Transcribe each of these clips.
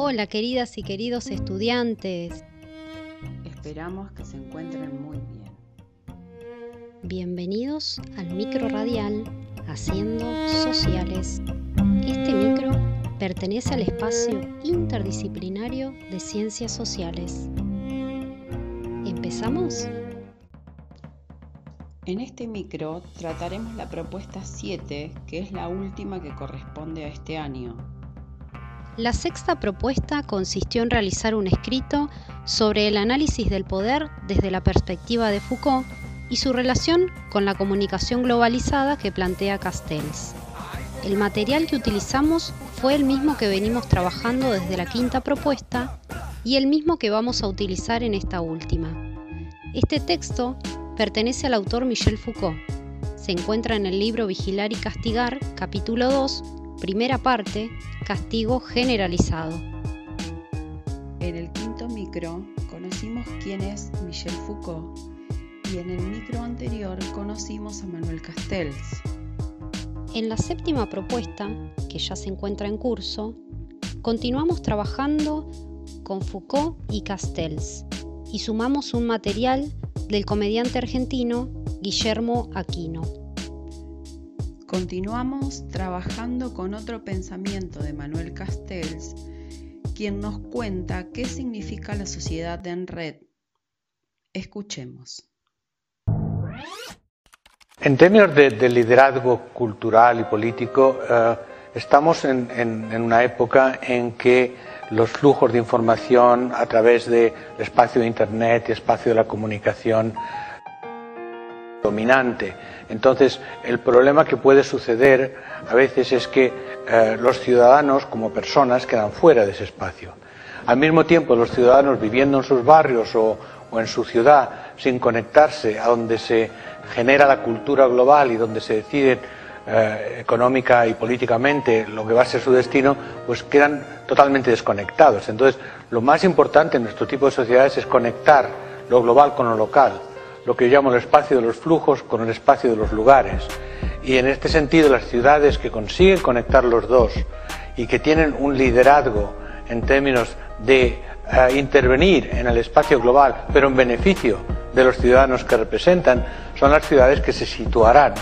Hola queridas y queridos estudiantes. Esperamos que se encuentren muy bien. Bienvenidos al micro radial Haciendo Sociales. Este micro pertenece al espacio interdisciplinario de ciencias sociales. ¿Empezamos? En este micro trataremos la propuesta 7, que es la última que corresponde a este año. La sexta propuesta consistió en realizar un escrito sobre el análisis del poder desde la perspectiva de Foucault y su relación con la comunicación globalizada que plantea Castells. El material que utilizamos fue el mismo que venimos trabajando desde la quinta propuesta y el mismo que vamos a utilizar en esta última. Este texto pertenece al autor Michel Foucault. Se encuentra en el libro Vigilar y Castigar, capítulo 2, primera parte, Castigo generalizado. En el quinto micro conocimos quién es Michel Foucault y en el micro anterior conocimos a Manuel Castells. En la séptima propuesta, que ya se encuentra en curso, continuamos trabajando con Foucault y Castells y sumamos un material del comediante argentino Guillermo Aquino. Continuamos trabajando con otro pensamiento de Manuel Castells, quien nos cuenta qué significa la sociedad en red. Escuchemos. En términos de, liderazgo cultural y político, eh, estamos en, una época en que los flujos de información a través del espacio de Internet y espacio de la comunicación dominante. Entonces, el problema que puede suceder a veces es que eh, los ciudadanos como personas quedan fuera de ese espacio. Al mismo tiempo, los ciudadanos viviendo en sus barrios o, en su ciudad sin conectarse a donde se genera la cultura global y donde se decide eh, económica y políticamente lo que va a ser su destino, pues quedan totalmente desconectados. Entonces, lo más importante en nuestro tipo de sociedades es conectar lo global con lo local lo que yo llamo el espacio de los flujos con el espacio de los lugares. Y en este sentido, las ciudades que consiguen conectar los dos y que tienen un liderazgo en términos de eh, intervenir en el espacio global, pero en beneficio de los ciudadanos que representan, son las ciudades que se situarán,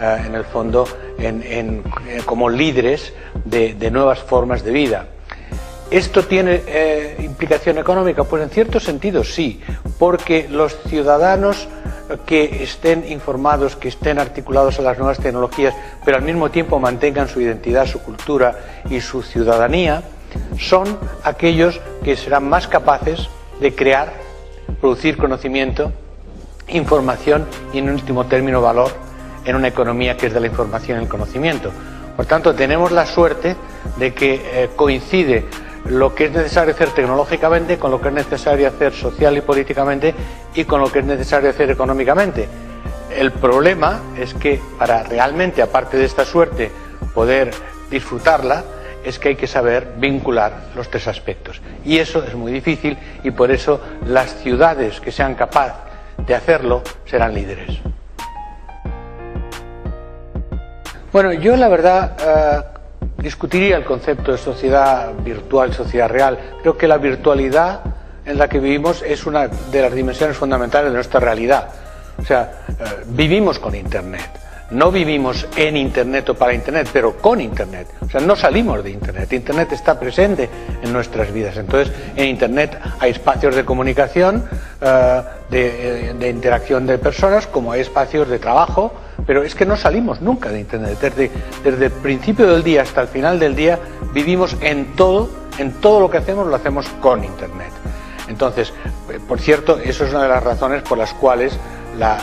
eh, en el fondo, eh, como líderes de nuevas formas de vida. ¿Esto tiene eh, implicación económica? Pues en cierto sentido sí, porque los ciudadanos que estén informados, que estén articulados a las nuevas tecnologías, pero al mismo tiempo mantengan su identidad, su cultura y su ciudadanía, son aquellos que serán más capaces de crear, producir conocimiento, información y, en último término, valor en una economía que es de la información y el conocimiento. Por tanto, tenemos la suerte de que eh, coincide lo que es necesario hacer tecnológicamente con lo que es necesario hacer social y políticamente y con lo que es necesario hacer económicamente. El problema es que para realmente, aparte de esta suerte, poder disfrutarla, es que hay que saber vincular los tres aspectos. Y eso es muy difícil y por eso las ciudades que sean capaces de hacerlo serán líderes. Bueno, yo la verdad eh, discutiría el concepto de sociedad virtual, sociedad real. Creo que la virtualidad en la que vivimos es una de las dimensiones fundamentales de nuestra realidad. O sea, eh, vivimos con Internet. No vivimos en Internet o para Internet, pero con Internet. O sea, no salimos de Internet. Internet está presente en nuestras vidas. Entonces, en Internet hay espacios de comunicación, eh, de, de interacción de personas, como hay espacios de trabajo, pero es que no salimos nunca de Internet. Desde, desde el principio del día hasta el final del día vivimos en todo, en todo lo que hacemos lo hacemos con Internet. Entonces, eh, por cierto, eso es una de las razones por las cuales la,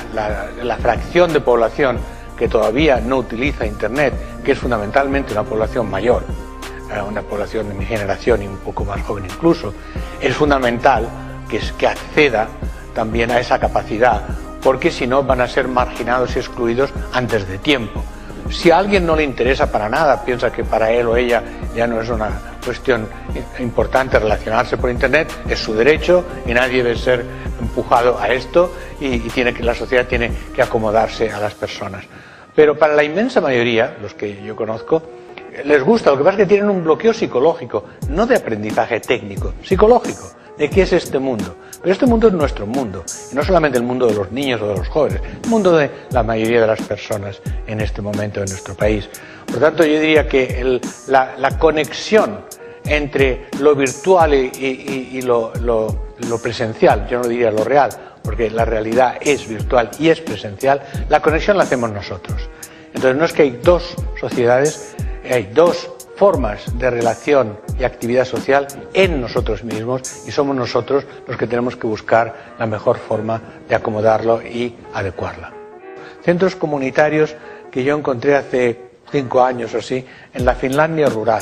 la, fracción de población que todavía no utiliza Internet, que es fundamentalmente una población mayor, eh, una población de mi generación y un poco más joven incluso, es fundamental que, que acceda también a esa capacidad porque si no van a ser marginados y excluidos antes de tiempo. Si a alguien no le interesa para nada, piensa que para él o ella ya no es una cuestión importante relacionarse por Internet, es su derecho y nadie debe ser empujado a esto y, tiene que, la sociedad tiene que acomodarse a las personas. Pero para la inmensa mayoría, los que yo conozco, les gusta, lo que pasa es que tienen un bloqueo psicológico, no de aprendizaje técnico, psicológico, de qué es este mundo. Pero este mundo es nuestro mundo, y no solamente el mundo de los niños o de los jóvenes, el mundo de la mayoría de las personas en este momento en nuestro país. Por tanto, yo diría que la, conexión entre lo virtual y, lo, lo presencial, yo no diría lo real, porque la realidad es virtual y es presencial, la conexión la hacemos nosotros. Entonces no es que hay dos sociedades, hay dos formas de relación y actividad social en nosotros mismos y somos nosotros los que tenemos que buscar la mejor forma de acomodarlo y adecuarla. Centros comunitarios que yo encontré hace cinco años o así en la Finlandia rural,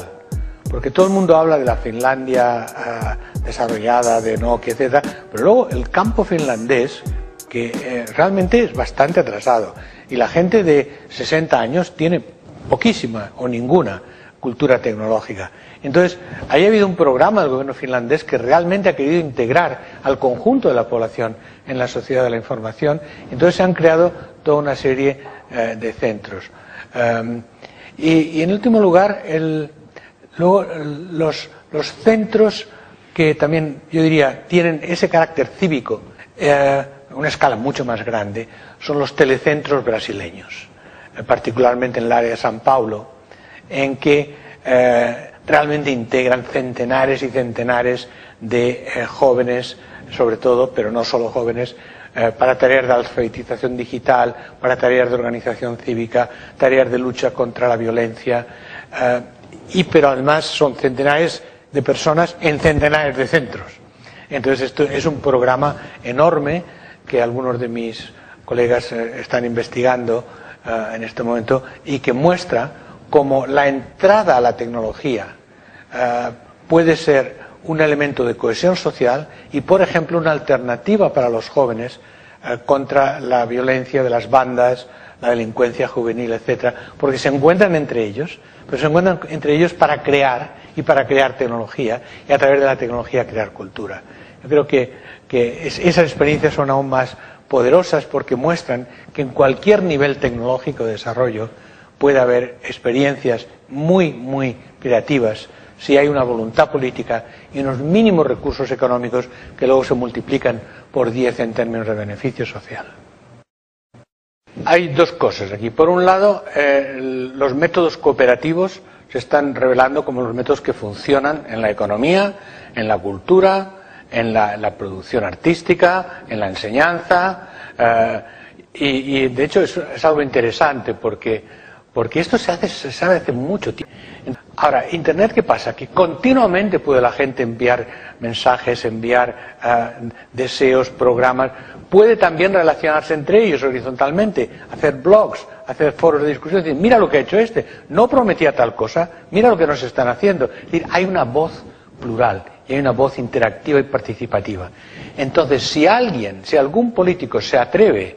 porque todo el mundo habla de la Finlandia ah, desarrollada, de Nokia, etc., pero luego el campo finlandés, que eh, realmente es bastante atrasado, y la gente de 60 años tiene poquísima o ninguna cultura tecnológica. Entonces, ahí ha habido un programa del gobierno finlandés que realmente ha querido integrar al conjunto de la población en la sociedad de la información. Entonces se han creado toda una serie eh, de centros. Em, y, en último lugar, luego, los, centros que también, yo diría, tienen ese carácter cívico, eh, una escala mucho más grande, son los telecentros brasileños, eh, particularmente en el área de San Paulo, en que eh, realmente integran centenares y centenares de eh, jóvenes, sobre todo, pero no solo jóvenes, eh, para tareas de alfabetización digital, para tareas de organización cívica, tareas de lucha contra la violencia, y pero además son centenares de personas en centenares de centros. Entonces esto es un programa enorme que algunos de mis colegas están investigando en este momento y que muestra como la entrada a la tecnología eh, puede ser un elemento de cohesión social y, por ejemplo, una alternativa para los jóvenes eh, contra la violencia de las bandas, la delincuencia juvenil, etcétera, porque se encuentran entre ellos, pero se encuentran entre ellos para crear y para crear tecnología y a través de la tecnología crear cultura. Yo creo que, que esas experiencias son aún más poderosas porque muestran que en cualquier nivel tecnológico de desarrollo puede haber experiencias muy, muy creativas si hay una voluntad política y unos mínimos recursos económicos que luego se multiplican por 10 en términos de beneficio social. Hay dos cosas aquí. Por un lado, eh, los métodos cooperativos se están revelando como los métodos que funcionan en la economía, en la cultura, en la, producción artística, en la enseñanza. Eh, y, de hecho es algo interesante porque porque esto se, hace, se sabe hace mucho tiempo. Ahora, Internet, ¿qué pasa? Que continuamente puede la gente enviar mensajes, enviar ah, deseos, programas. Puede también relacionarse entre ellos horizontalmente, hacer blogs, hacer foros de discusión, decir, mira lo que ha hecho este, no prometía tal cosa, mira lo que nos están haciendo. Es decir, hay una voz plural y hay una voz interactiva y participativa. Entonces, si alguien, si algún político se atreve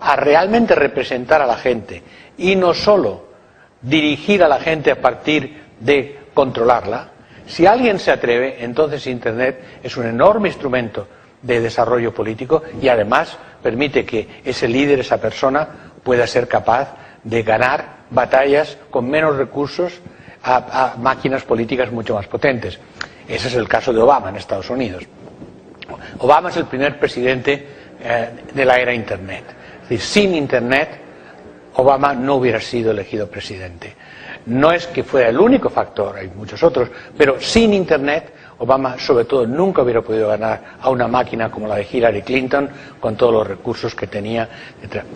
a realmente representar a la gente y no solo dirigir a la gente a partir de controlarla, si alguien se atreve, entonces Internet es un enorme instrumento de desarrollo político y además permite que ese líder, esa persona, pueda ser capaz de ganar batallas con menos recursos a, máquinas políticas mucho más potentes. Ese es el caso de Obama en Estados Unidos. Obama es el primer presidente eh, de la era Internet. Sin Internet Obama no hubiera sido elegido presidente. No es que fuera el único factor, hay muchos otros, pero sin Internet Obama sobre todo nunca hubiera podido ganar a una máquina como la de Hillary Clinton con todos los recursos que tenía.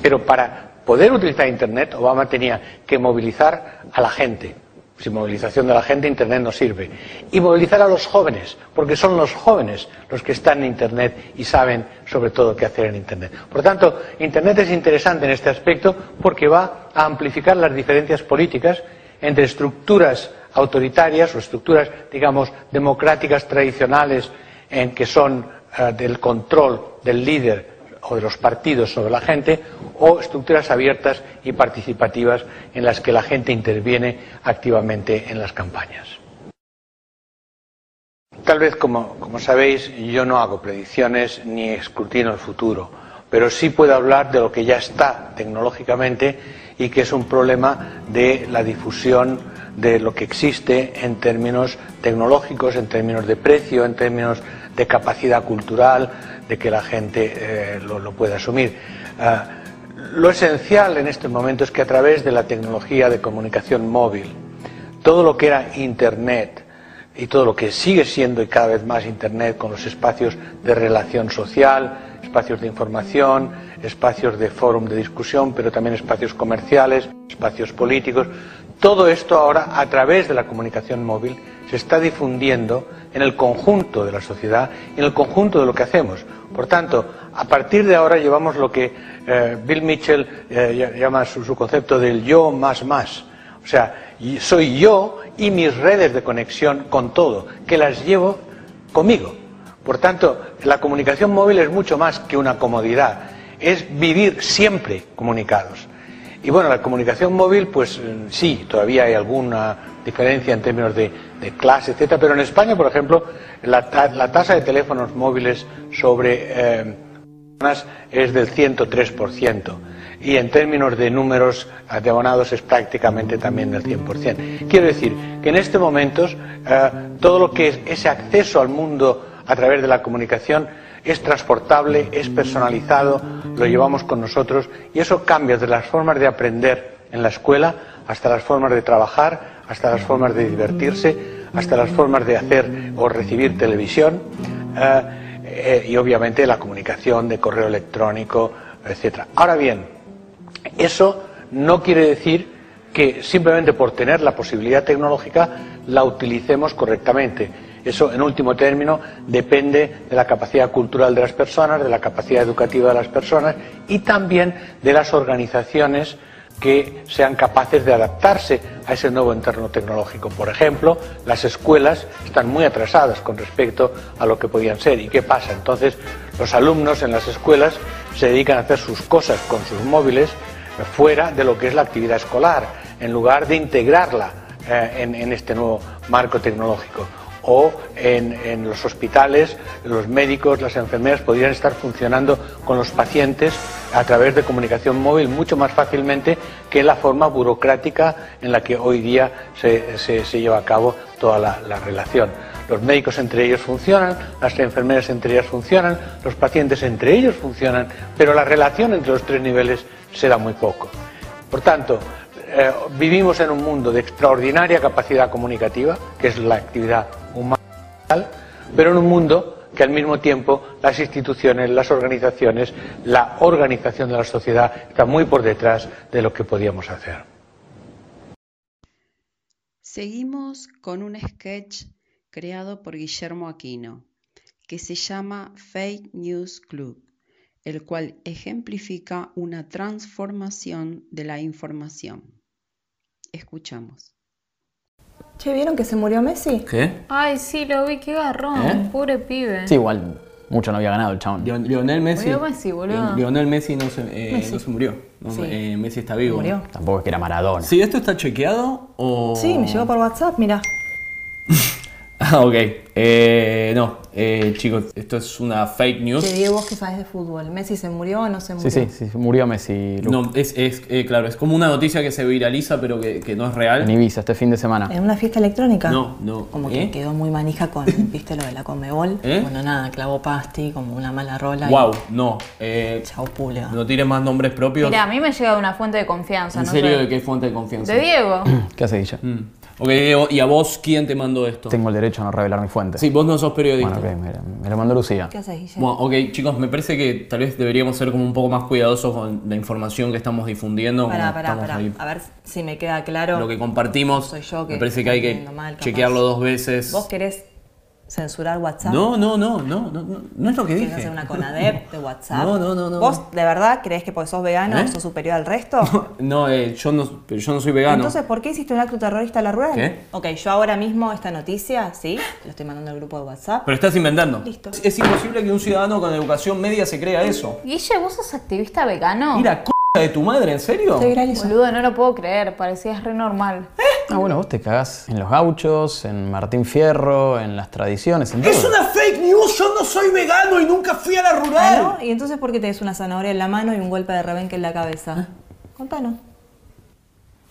Pero para poder utilizar Internet Obama tenía que movilizar a la gente, sin movilización de la gente, Internet no sirve. Y movilizar a los jóvenes, porque son los jóvenes los que están en Internet y saben sobre todo qué hacer en Internet. Por tanto, Internet es interesante en este aspecto porque va a amplificar las diferencias políticas entre estructuras autoritarias o estructuras, digamos, democráticas tradicionales en que son eh, del control del líder o de los partidos sobre la gente o estructuras abiertas y participativas en las que la gente interviene activamente en las campañas. Tal vez, como, sabéis, yo no hago predicciones ni escrutino el futuro, pero sí puedo hablar de lo que ya está tecnológicamente y que es un problema de la difusión de lo que existe en términos tecnológicos, en términos de precio, en términos de capacidad cultural, de que la gente eh, lo, pueda asumir. Ah, lo esencial en este momento es que a través de la tecnología de comunicación móvil, todo lo que era Internet y todo lo que sigue siendo y cada vez más Internet con los espacios de relación social, espacios de información, espacios de fórum de discusión, pero también espacios comerciales, espacios políticos, todo esto ahora a través de la comunicación móvil se está difundiendo en el conjunto de la sociedad en el conjunto de lo que hacemos. Por tanto, a partir de ahora llevamos lo que eh, Bill Mitchell eh, llama su, concepto del yo más más. O sea, soy yo y mis redes de conexión con todo, que las llevo conmigo. Por tanto, la comunicación móvil es mucho más que una comodidad, es vivir siempre comunicados. Y bueno, la comunicación móvil, pues eh, sí, todavía hay alguna diferencia en términos de, clase, etcétera, pero en España, por ejemplo, la, tasa de teléfonos móviles sobre personas es del 103% y en términos de números de abonados es prácticamente también del 100%. Quiero decir que en este momento eh, todo lo que es ese acceso al mundo a través de la comunicación es transportable, es personalizado, lo llevamos con nosotros y eso cambia de las formas de aprender en la escuela hasta las formas de trabajar, hasta las formas de divertirse, hasta las formas de hacer o recibir televisión eh, eh, y obviamente la comunicación de correo electrónico, etc. Ahora bien, eso no quiere decir que simplemente por tener la posibilidad tecnológica la utilicemos correctamente. Eso, en último término, depende de la capacidad cultural de las personas, de la capacidad educativa de las personas y también de las organizaciones que sean capaces de adaptarse a ese nuevo entorno tecnológico. Por ejemplo, las escuelas están muy atrasadas con respecto a lo que podían ser. ¿Y qué pasa? Entonces, los alumnos en las escuelas se dedican a hacer sus cosas con sus móviles fuera de lo que es la actividad escolar, en lugar de integrarla eh, en este nuevo marco tecnológico o en, los hospitales los médicos, las enfermeras podrían estar funcionando con los pacientes a través de comunicación móvil mucho más fácilmente que la forma burocrática en la que hoy día se, lleva a cabo toda la, la relación. Los médicos entre ellos funcionan, las enfermeras entre ellas funcionan, los pacientes entre ellos funcionan, pero la relación entre los tres niveles se da muy poco. Por tanto, eh, vivimos en un mundo de extraordinaria capacidad comunicativa, que es la actividad humana, pero en un mundo que al mismo tiempo las instituciones, las organizaciones, la organización de la sociedad está muy por detrás de lo que podíamos hacer. Seguimos con un sketch creado por Guillermo Aquino, que se llama Fake News Club, el cual ejemplifica una transformación de la información. Escuchamos. Che, ¿vieron que se murió Messi? ¿Qué? Ay, sí, lo vi, qué garrón, ¿Eh? pobre pibe. Sí, igual, mucho no había ganado el chabón. Lionel Messi. Murió Messi, boludo. Lionel Messi no se, eh, No se murió. Eh, Messi está vivo. Murió. Tampoco es que era Maradona. Sí, ¿esto está chequeado o...? Sí, me llegó por WhatsApp, mira. Ah, ok. Eh, no, eh, chicos, esto es una fake news. Te digo vos que sabes de fútbol. ¿Messi se murió o no se murió? Sí, sí, sí, murió Messi. No, es, es eh, claro, es como una noticia que se viraliza pero que, que, no es real. En Ibiza, este fin de semana. ¿En una fiesta electrónica? No, no. Como que ¿Eh? quedó muy manija con, viste, lo de la Conmebol. ¿Eh? Bueno, nada, clavó pasti, como una mala rola. Wow, no. Eh, Chau, pulga. No tiene más nombres propios. Mira, a mí me llega de una fuente de confianza. ¿En serio de qué fuente de confianza? De Diego. ¿Qué hace ella? Mm. Ok, ¿y a vos quién te mandó esto? Tengo el derecho a no revelar mi fuente. Sí, vos no sos periodista. Bueno, ok, me, lo mandó Lucía. ¿Qué haces? Bueno, ok, chicos, me parece que tal vez deberíamos ser como un poco más cuidadosos con la información que estamos difundiendo. Pará, pará, pará. A ver si me queda claro. Lo que compartimos. Soy yo que me parece que hay que chequearlo dos veces. ¿Vos querés censurar WhatsApp. No, no, no, no, no, no es lo que dije. hacer una conadep de WhatsApp? No, no, no, no. ¿Vos de verdad crees que porque sos vegano ¿Eh? sos superior al resto? no, eh, yo no, yo no soy vegano. Entonces, ¿por qué hiciste un acto terrorista a la rural? ¿Qué? Ok, yo ahora mismo esta noticia, ¿sí? Lo estoy mandando al grupo de WhatsApp. Pero estás inventando. Listo. Es, imposible que un ciudadano con educación media se crea eso. Guille, ¿vos sos activista vegano? Mira, de tu madre, ¿en serio? Boludo, no lo puedo creer, parecías re normal. ¿Eh? Ah, bueno, vos te cagás en los gauchos, en Martín Fierro, en las tradiciones, en ¡Es una fake news! Yo no soy vegano y nunca fui a la rural. ¿Ah, ¿Y entonces por qué tenés una zanahoria en la mano y un golpe de rebenque en la cabeza? ¿Eh? Contanos.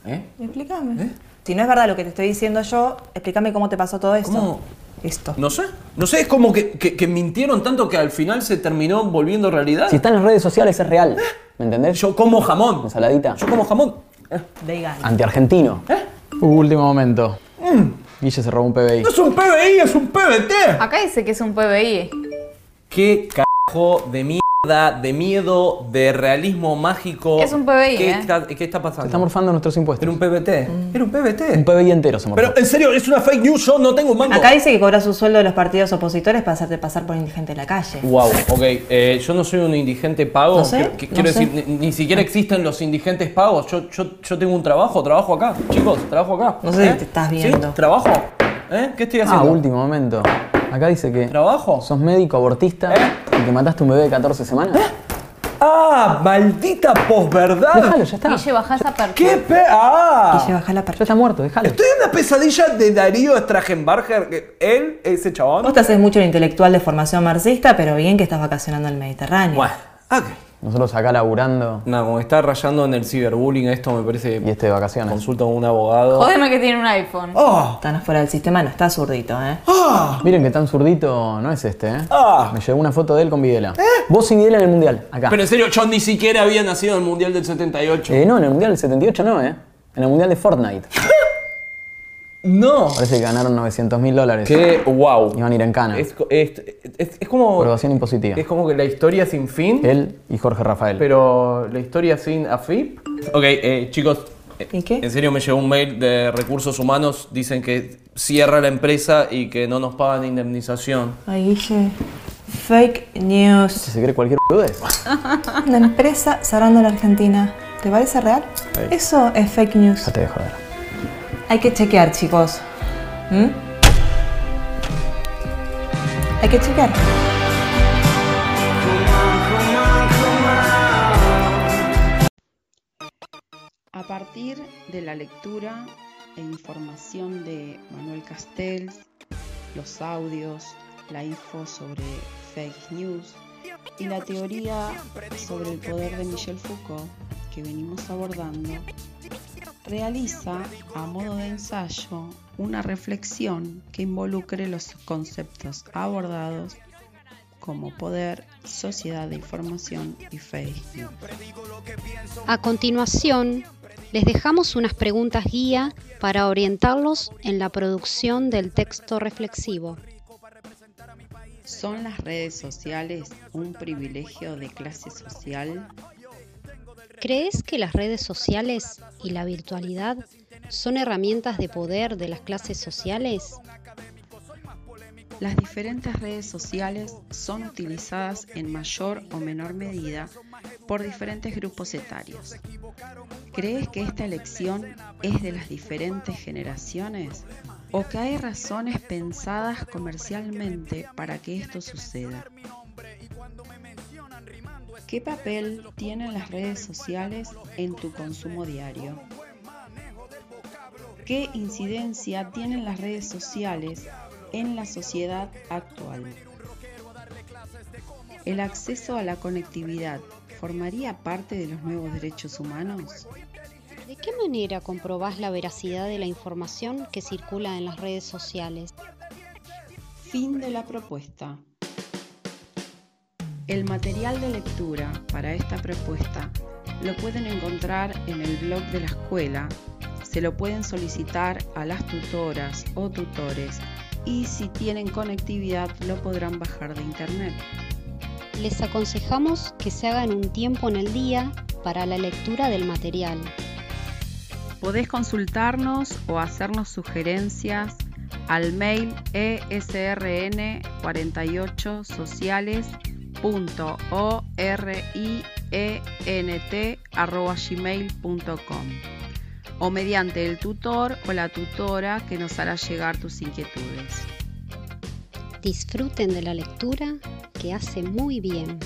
¿Eh? Explícame. ¿Eh? Si no es verdad lo que te estoy diciendo yo, explícame cómo te pasó todo esto. ¿Cómo? Esto. No sé. No sé, es como que, que- que mintieron tanto que al final se terminó volviendo realidad. Si está en las redes sociales es real. ¿Me entendés? Yo como jamón. Ensaladita. Yo como jamón. Vegan. Antiargentino. Uh, último momento. Guille se robó un PBI. No es un PBI, es un PBT. Acá dice que es un PBI. Qué carajo de mierda, de miedo, de realismo mágico. Es un PBI, ¿Qué, ¿eh? está, qué está pasando? Se están morfando nuestros impuestos. Era un PBT. Era un PBT. Un PBI entero se morfó. Pero en serio, es una fake news, yo no tengo un mango. Acá dice que cobras un sueldo de los partidos opositores para hacerte pasar por indigente en la calle. Wow, ok. eh, yo no soy un indigente pago. No sé, Quiero- que- no quiero sé. decir, ni, ni siquiera existen los indigentes pagos. Yo, yo, yo tengo un trabajo, trabajo acá. Chicos, trabajo acá. No sé si ¿Eh? te estás ¿Sí? viendo. ¿Trabajo? ¿Eh? ¿Qué estoy ah, haciendo? último momento. Acá dice que ¿Trabajo? sos médico abortista y que mataste un bebé de 14 semanas. Ah, maldita posverdad. Déjalo, ya está. Guille, bajá esa ¿Qué percha. pe... Ah. Guille, baja la Ya percha. está muerto, déjalo. Estoy en una pesadilla de Darío Stragenbarger. que Él, ese chabón. Vos te haces mucho el intelectual de formación marxista, pero bien que estás vacacionando en el Mediterráneo. Bueno, ok. Nosotros acá laburando No, como está rayando en el ciberbullying, esto me parece. y este de vacaciones. Consulta con un abogado. Jodeme que tiene un iPhone. Ah, Están afuera del sistema, no está zurdito, ¿eh? Miren que tan zurdito no es este, ¿eh? Ah. Me llegó una foto de él con Videla. Vos y Videla en el mundial, acá. Pero en serio, yo ni siquiera había nacido en el Mundial del 78. Eh, no, en el mundial del 78 no, ¿eh? En el mundial de Fortnite. no. Parece que ganaron 900 mil dólares. Qué wow. Iban a ir en cana. Es, es, es- es como. Por evasión impositiva. Es como que la historia sin fin, Él y Jorge Rafael. pero la historia sin AFIP. Ok, eh, chicos. eh, ¿Y qué? En serio me llegó un mail de recursos humanos. Dicen que cierra la empresa y que no nos pagan indemnización. Ay, Guille. Fake news. Si se cree cualquier boludez. Una empresa cerrando la Argentina. ¿Te parece real? Eso es fake news. Déjate de joder. Hay que chequear, chicos. ¿Mm? Hay que chequear. A partir de la lectura e información de Manuel Castells, los audios, la info sobre fake news y la teoría sobre el poder de Michel Foucault que venimos abordando, realiza a modo de ensayo una reflexión que involucre los conceptos abordados como poder, sociedad de información y news. A continuación, les dejamos unas preguntas guía para orientarlos en la producción del texto reflexivo. ¿Son las redes sociales un privilegio de clase social? ¿Crees que las redes sociales y la virtualidad son herramientas de poder de las clases sociales? Las diferentes redes sociales son utilizadas en mayor o menor medida por diferentes grupos etarios. ¿Crees que esta elección es de las diferentes generaciones o que hay razones pensadas comercialmente para que esto suceda? ¿Qué papel tienen las redes sociales en tu consumo diario? ¿Qué incidencia tienen las redes sociales en la sociedad actual? ¿El acceso a la conectividad formaría parte de los nuevos derechos humanos? ¿De qué manera comprobás la veracidad de la información que circula en las redes sociales? Fin de la propuesta. El material de lectura para esta propuesta lo pueden encontrar en el blog de la escuela, se lo pueden solicitar a las tutoras o tutores y si tienen conectividad lo podrán bajar de internet. Les aconsejamos que se hagan un tiempo en el día para la lectura del material. Podés consultarnos o hacernos sugerencias al mail esrn48sociales gmail.com o mediante el tutor o la tutora que nos hará llegar tus inquietudes. Disfruten de la lectura que hace muy bien.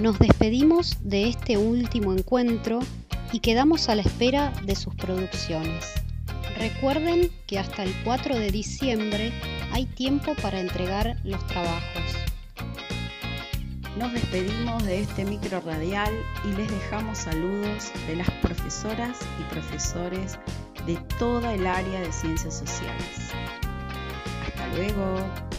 Nos despedimos de este último encuentro y quedamos a la espera de sus producciones. Recuerden que hasta el 4 de diciembre hay tiempo para entregar los trabajos. Nos despedimos de este micro radial y les dejamos saludos de las profesoras y profesores de toda el área de ciencias sociales. Hasta luego.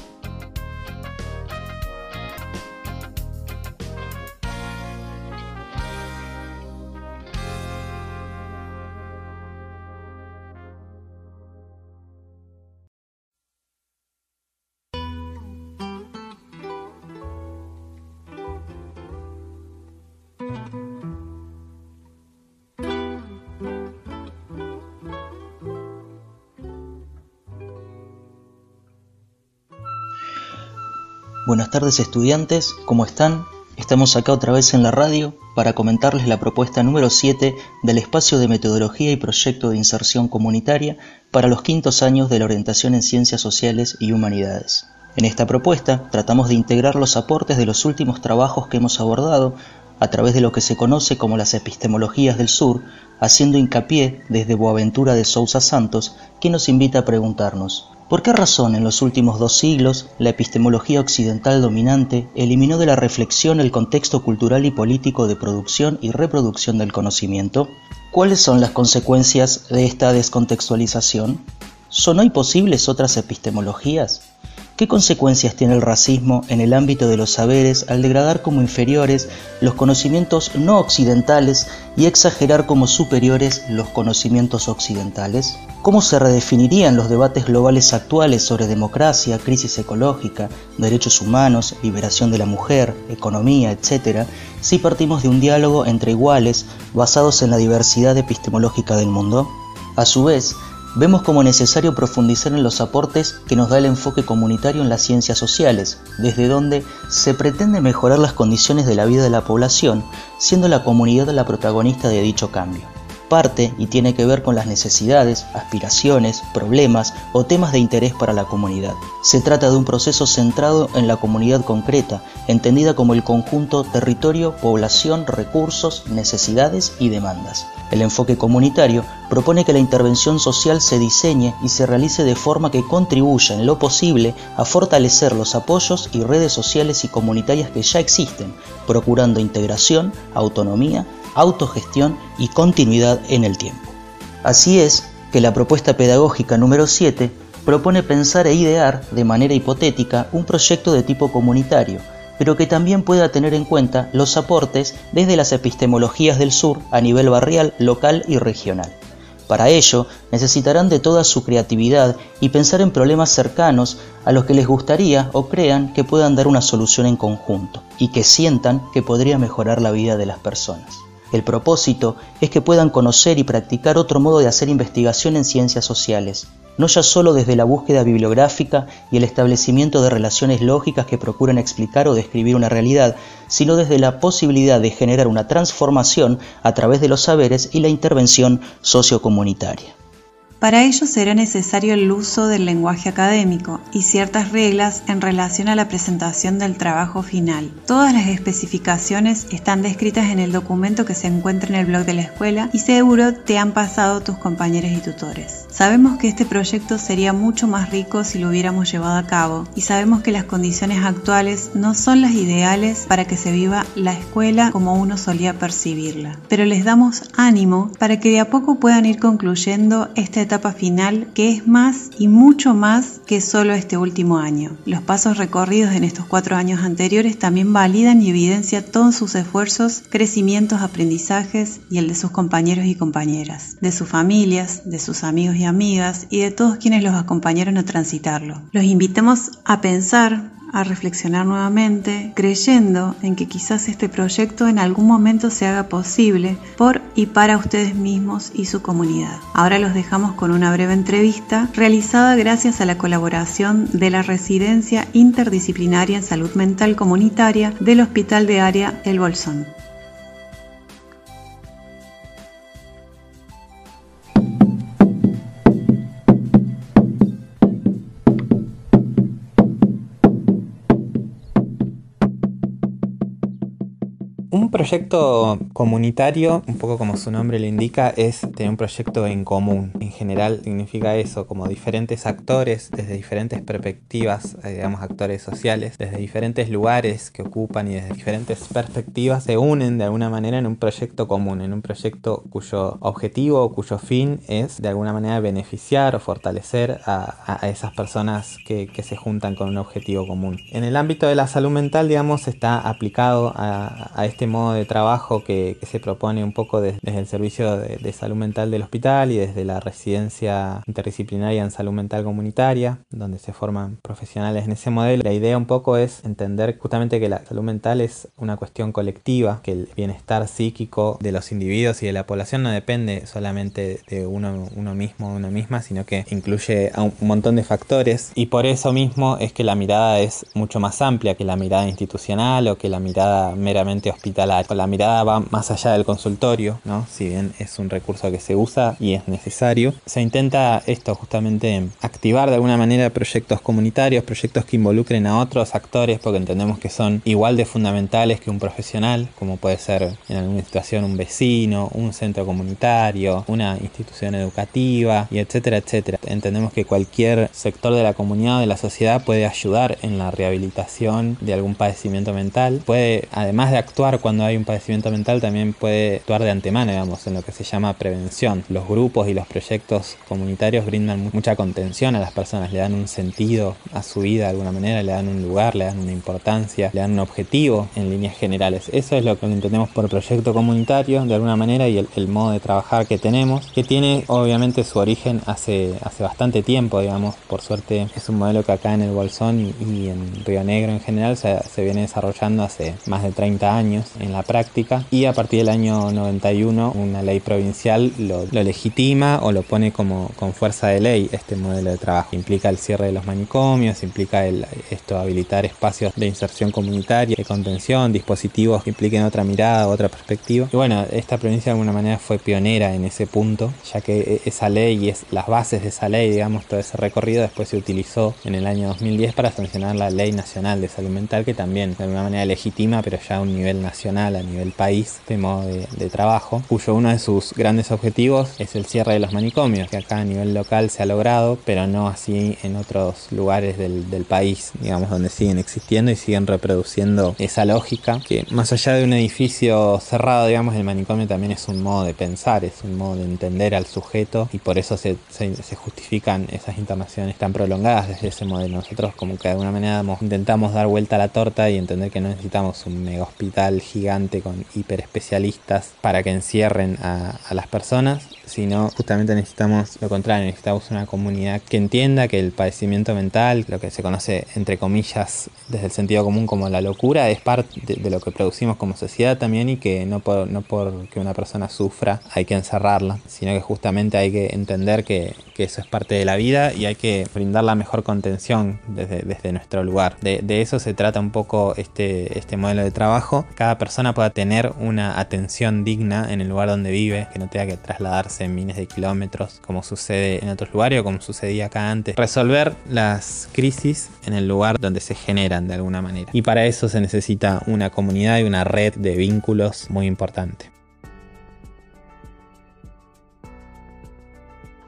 Buenas tardes estudiantes, ¿cómo están? Estamos acá otra vez en la radio para comentarles la propuesta número 7 del espacio de metodología y proyecto de inserción comunitaria para los quintos años de la orientación en ciencias sociales y humanidades. En esta propuesta tratamos de integrar los aportes de los últimos trabajos que hemos abordado a través de lo que se conoce como las epistemologías del sur, haciendo hincapié desde Boaventura de Sousa Santos, que nos invita a preguntarnos, ¿Por qué razón en los últimos dos siglos la epistemología occidental dominante eliminó de la reflexión el contexto cultural y político de producción y reproducción del conocimiento? ¿Cuáles son las consecuencias de esta descontextualización? ¿Son hoy posibles otras epistemologías? ¿Qué consecuencias tiene el racismo en el ámbito de los saberes al degradar como inferiores los conocimientos no occidentales y exagerar como superiores los conocimientos occidentales? ¿Cómo se redefinirían los debates globales actuales sobre democracia, crisis ecológica, derechos humanos, liberación de la mujer, economía, etcétera, si partimos de un diálogo entre iguales basados en la diversidad epistemológica del mundo? A su vez, vemos como necesario profundizar en los aportes que nos da el enfoque comunitario en las ciencias sociales, desde donde se pretende mejorar las condiciones de la vida de la población, siendo la comunidad la protagonista de dicho cambio y tiene que ver con las necesidades, aspiraciones, problemas o temas de interés para la comunidad. Se trata de un proceso centrado en la comunidad concreta, entendida como el conjunto territorio, población, recursos, necesidades y demandas. El enfoque comunitario propone que la intervención social se diseñe y se realice de forma que contribuya en lo posible a fortalecer los apoyos y redes sociales y comunitarias que ya existen, procurando integración, autonomía, autogestión y continuidad en el tiempo. Así es que la propuesta pedagógica número 7 propone pensar e idear de manera hipotética un proyecto de tipo comunitario, pero que también pueda tener en cuenta los aportes desde las epistemologías del sur a nivel barrial, local y regional. Para ello, necesitarán de toda su creatividad y pensar en problemas cercanos a los que les gustaría o crean que puedan dar una solución en conjunto y que sientan que podría mejorar la vida de las personas. El propósito es que puedan conocer y practicar otro modo de hacer investigación en ciencias sociales, no ya solo desde la búsqueda bibliográfica y el establecimiento de relaciones lógicas que procuran explicar o describir una realidad, sino desde la posibilidad de generar una transformación a través de los saberes y la intervención sociocomunitaria. Para ello será necesario el uso del lenguaje académico y ciertas reglas en relación a la presentación del trabajo final. Todas las especificaciones están descritas en el documento que se encuentra en el blog de la escuela y seguro te han pasado tus compañeros y tutores. Sabemos que este proyecto sería mucho más rico si lo hubiéramos llevado a cabo y sabemos que las condiciones actuales no son las ideales para que se viva la escuela como uno solía percibirla. Pero les damos ánimo para que de a poco puedan ir concluyendo esta etapa etapa final que es más y mucho más que solo este último año. Los pasos recorridos en estos cuatro años anteriores también validan y evidencian todos sus esfuerzos, crecimientos, aprendizajes y el de sus compañeros y compañeras, de sus familias, de sus amigos y amigas y de todos quienes los acompañaron a transitarlo. Los invitamos a pensar a reflexionar nuevamente, creyendo en que quizás este proyecto en algún momento se haga posible por y para ustedes mismos y su comunidad. Ahora los dejamos con una breve entrevista realizada gracias a la colaboración de la Residencia Interdisciplinaria en Salud Mental Comunitaria del Hospital de Área El Bolsón. Proyecto comunitario, un poco como su nombre le indica, es tener un proyecto en común. En general significa eso, como diferentes actores desde diferentes perspectivas, eh, digamos actores sociales, desde diferentes lugares que ocupan y desde diferentes perspectivas, se unen de alguna manera en un proyecto común, en un proyecto cuyo objetivo o cuyo fin es de alguna manera beneficiar o fortalecer a, esas personas que, se juntan con un objetivo común. En el ámbito de la salud mental, digamos, está aplicado a, este modo de trabajo que, se propone un poco desde el servicio de, salud mental del hospital y desde la residencia interdisciplinaria en salud mental comunitaria, donde se forman profesionales en ese modelo. La idea un poco es entender justamente que la salud mental es una cuestión colectiva, que el bienestar psíquico de los individuos y de la población no depende solamente de uno, uno mismo o una misma, sino que incluye a un montón de factores y por eso mismo es que la mirada es mucho más amplia que la mirada institucional o que la mirada meramente hospitalaria. La mirada va más allá del consultorio, ¿no? Si bien es un recurso que se usa y es necesario, se intenta esto justamente activar de alguna manera proyectos comunitarios, proyectos que involucren a otros actores porque entendemos que son igual de fundamentales que un profesional, como puede ser en alguna situación un vecino, un centro comunitario, una institución educativa y etcétera, etcétera. Entendemos que cualquier sector de la comunidad o de la sociedad puede ayudar en la rehabilitación de algún padecimiento mental. Puede, además de actuar cuando hay un padecimiento mental, también puede actuar de antemano, digamos, en lo que se llama prevención. Los grupos y los proyectos comunitarios brindan mucha contención a las personas, le dan un sentido a su vida de alguna manera, le dan un lugar, le dan una importancia, le dan un objetivo en líneas generales. Eso es lo que entendemos por proyecto comunitario de alguna manera y el, modo de trabajar que tenemos, que tiene obviamente su origen hace, hace bastante tiempo, digamos, por suerte es un modelo que acá en el Bolsón y, en Río Negro en general se, viene desarrollando hace más de 30 años en la práctica y a partir del año 91 una ley provincial lo, legitima o lo pone como con fuerza de ley este modelo de trabajo. Implica el cierre de los manicomios, implica el, esto habilitar espacios de inserción comunitaria, de contención, dispositivos que impliquen otra mirada, otra perspectiva. Y bueno, esta provincia de alguna manera fue pionera en ese punto, ya que esa ley y es las bases de esa ley, digamos, todo ese recorrido después se utilizó en el año 2010 para sancionar la Ley Nacional de Salud Mental, que también de alguna manera legitima, pero ya a un nivel nacional, a nivel país, este modo de, trabajo, cuyo uno de sus grandes objetivos es el cierre de los manicomios, que acá a nivel local se ha logrado, pero no así en otros lugares del, del país, digamos, donde siguen existiendo y siguen reproduciendo esa lógica, que más allá de un edificio cerrado, digamos, el manicomio también es un modo de pensar, es un modo de entender al sujeto y por eso se, se, se justifican esas internaciones tan prolongadas desde ese modelo. Nosotros como que de alguna manera intentamos dar vuelta a la torta y entender que no necesitamos un mega hospital gigante con hiper especialistas para que encierren a las personas, sino justamente necesitamos lo contrario, necesitamos una comunidad que entienda que el padecimiento mental, lo que se conoce entre comillas desde el sentido común como la locura, es parte de, lo que producimos como sociedad también y que no por, no por que una persona sufra hay que encerrarla, sino que justamente hay que entender que, que eso es parte de la vida y hay que brindar la mejor contención desde, desde nuestro lugar. De, de, eso se trata un poco este, este modelo de trabajo. Cada persona pueda tener una atención digna en el lugar donde vive, que no tenga que trasladarse miles de kilómetros como sucede en otros lugares o como sucedía acá antes. Resolver las crisis en el lugar donde se generan de alguna manera. Y para eso se necesita una comunidad y una red de vínculos muy importante.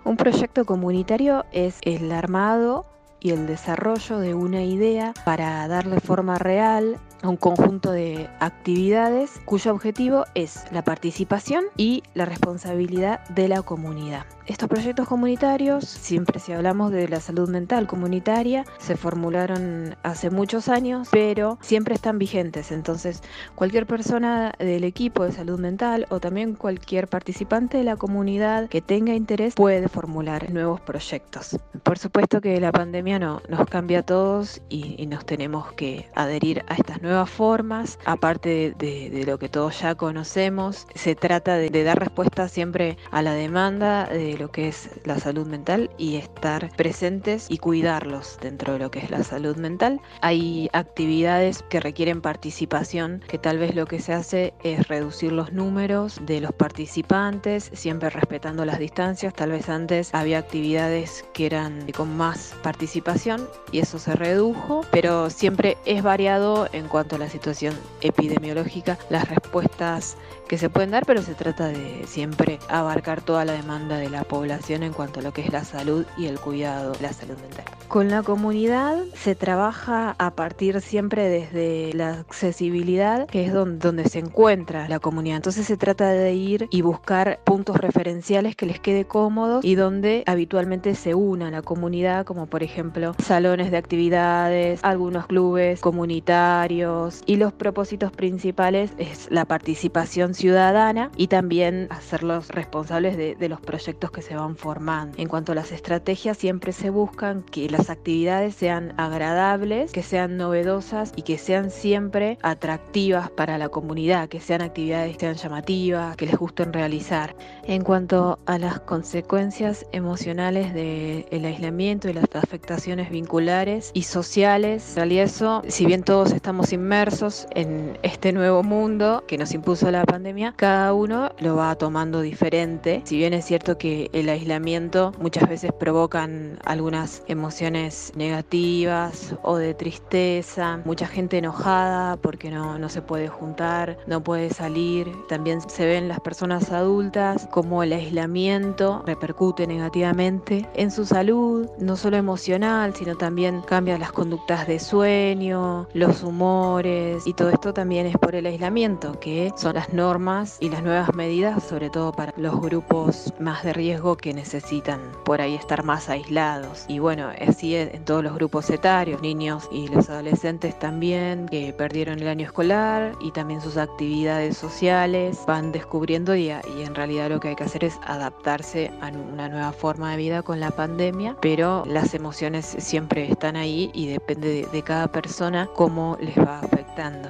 Un proyecto comunitario es el armado y el desarrollo de una idea para darle forma real un conjunto de actividades cuyo objetivo es la participación y la responsabilidad de la comunidad. Estos proyectos comunitarios, siempre si hablamos de la salud mental comunitaria, se formularon hace muchos años, pero siempre están vigentes. Entonces, cualquier persona del equipo de salud mental o también cualquier participante de la comunidad que tenga interés puede formular nuevos proyectos. Por supuesto que la pandemia no, nos cambia a todos y, nos tenemos que adherir a estas nuevas formas. Aparte de, lo que todos ya conocemos, se trata de, de dar respuesta siempre a la demanda de lo que es la salud mental y estar presentes y cuidarlos dentro de lo que es la salud mental. Hay actividades que requieren participación, que tal vez lo que se hace es reducir los números de los participantes, siempre respetando las distancias. Tal vez antes había actividades que eran con más participación y eso se redujo, pero siempre es variado en cuanto a la situación epidemiológica, las respuestas que se pueden dar, pero se trata de siempre abarcar toda la demanda de la población en cuanto a lo que es la salud y el cuidado de la salud mental. Con la comunidad se trabaja a partir siempre desde la accesibilidad, que es donde, se encuentra la comunidad. Entonces se trata de ir y buscar puntos referenciales que les quede cómodos y donde habitualmente se una la comunidad, como por ejemplo salones de actividades, algunos clubes comunitarios y los propósitos principales es la participación ciudadana y también hacerlos responsables de, de los proyectos que se van formando. En cuanto a las estrategias, siempre se buscan que las actividades sean agradables, que sean novedosas y que sean siempre atractivas para la comunidad, que sean actividades que sean llamativas, que les gusten realizar. En cuanto a las consecuencias emocionales del aislamiento y las afectaciones vinculares y sociales, en realidad eso, si bien todos estamos inmersos en este nuevo mundo que nos impuso la pandemia, cada uno lo va tomando diferente. Si bien es cierto que el aislamiento muchas veces provocan algunas emociones negativas o de tristeza, mucha gente enojada porque no, no se puede juntar, no puede salir. También se ven las personas adultas como el aislamiento repercute negativamente en su salud, no solo emocional, sino también cambia las conductas de sueño, los humores y todo esto también es por el aislamiento, que son las normas y las nuevas medidas, sobre todo para los grupos más de riesgo que necesitan por ahí estar más aislados. Y bueno, es en todos los grupos etarios, niños y los adolescentes también, que perdieron el año escolar y también sus actividades sociales, van descubriendo y, y en realidad lo que hay que hacer es adaptarse a una nueva forma de vida con la pandemia, pero las emociones siempre están ahí y depende de cada persona cómo les va afectando.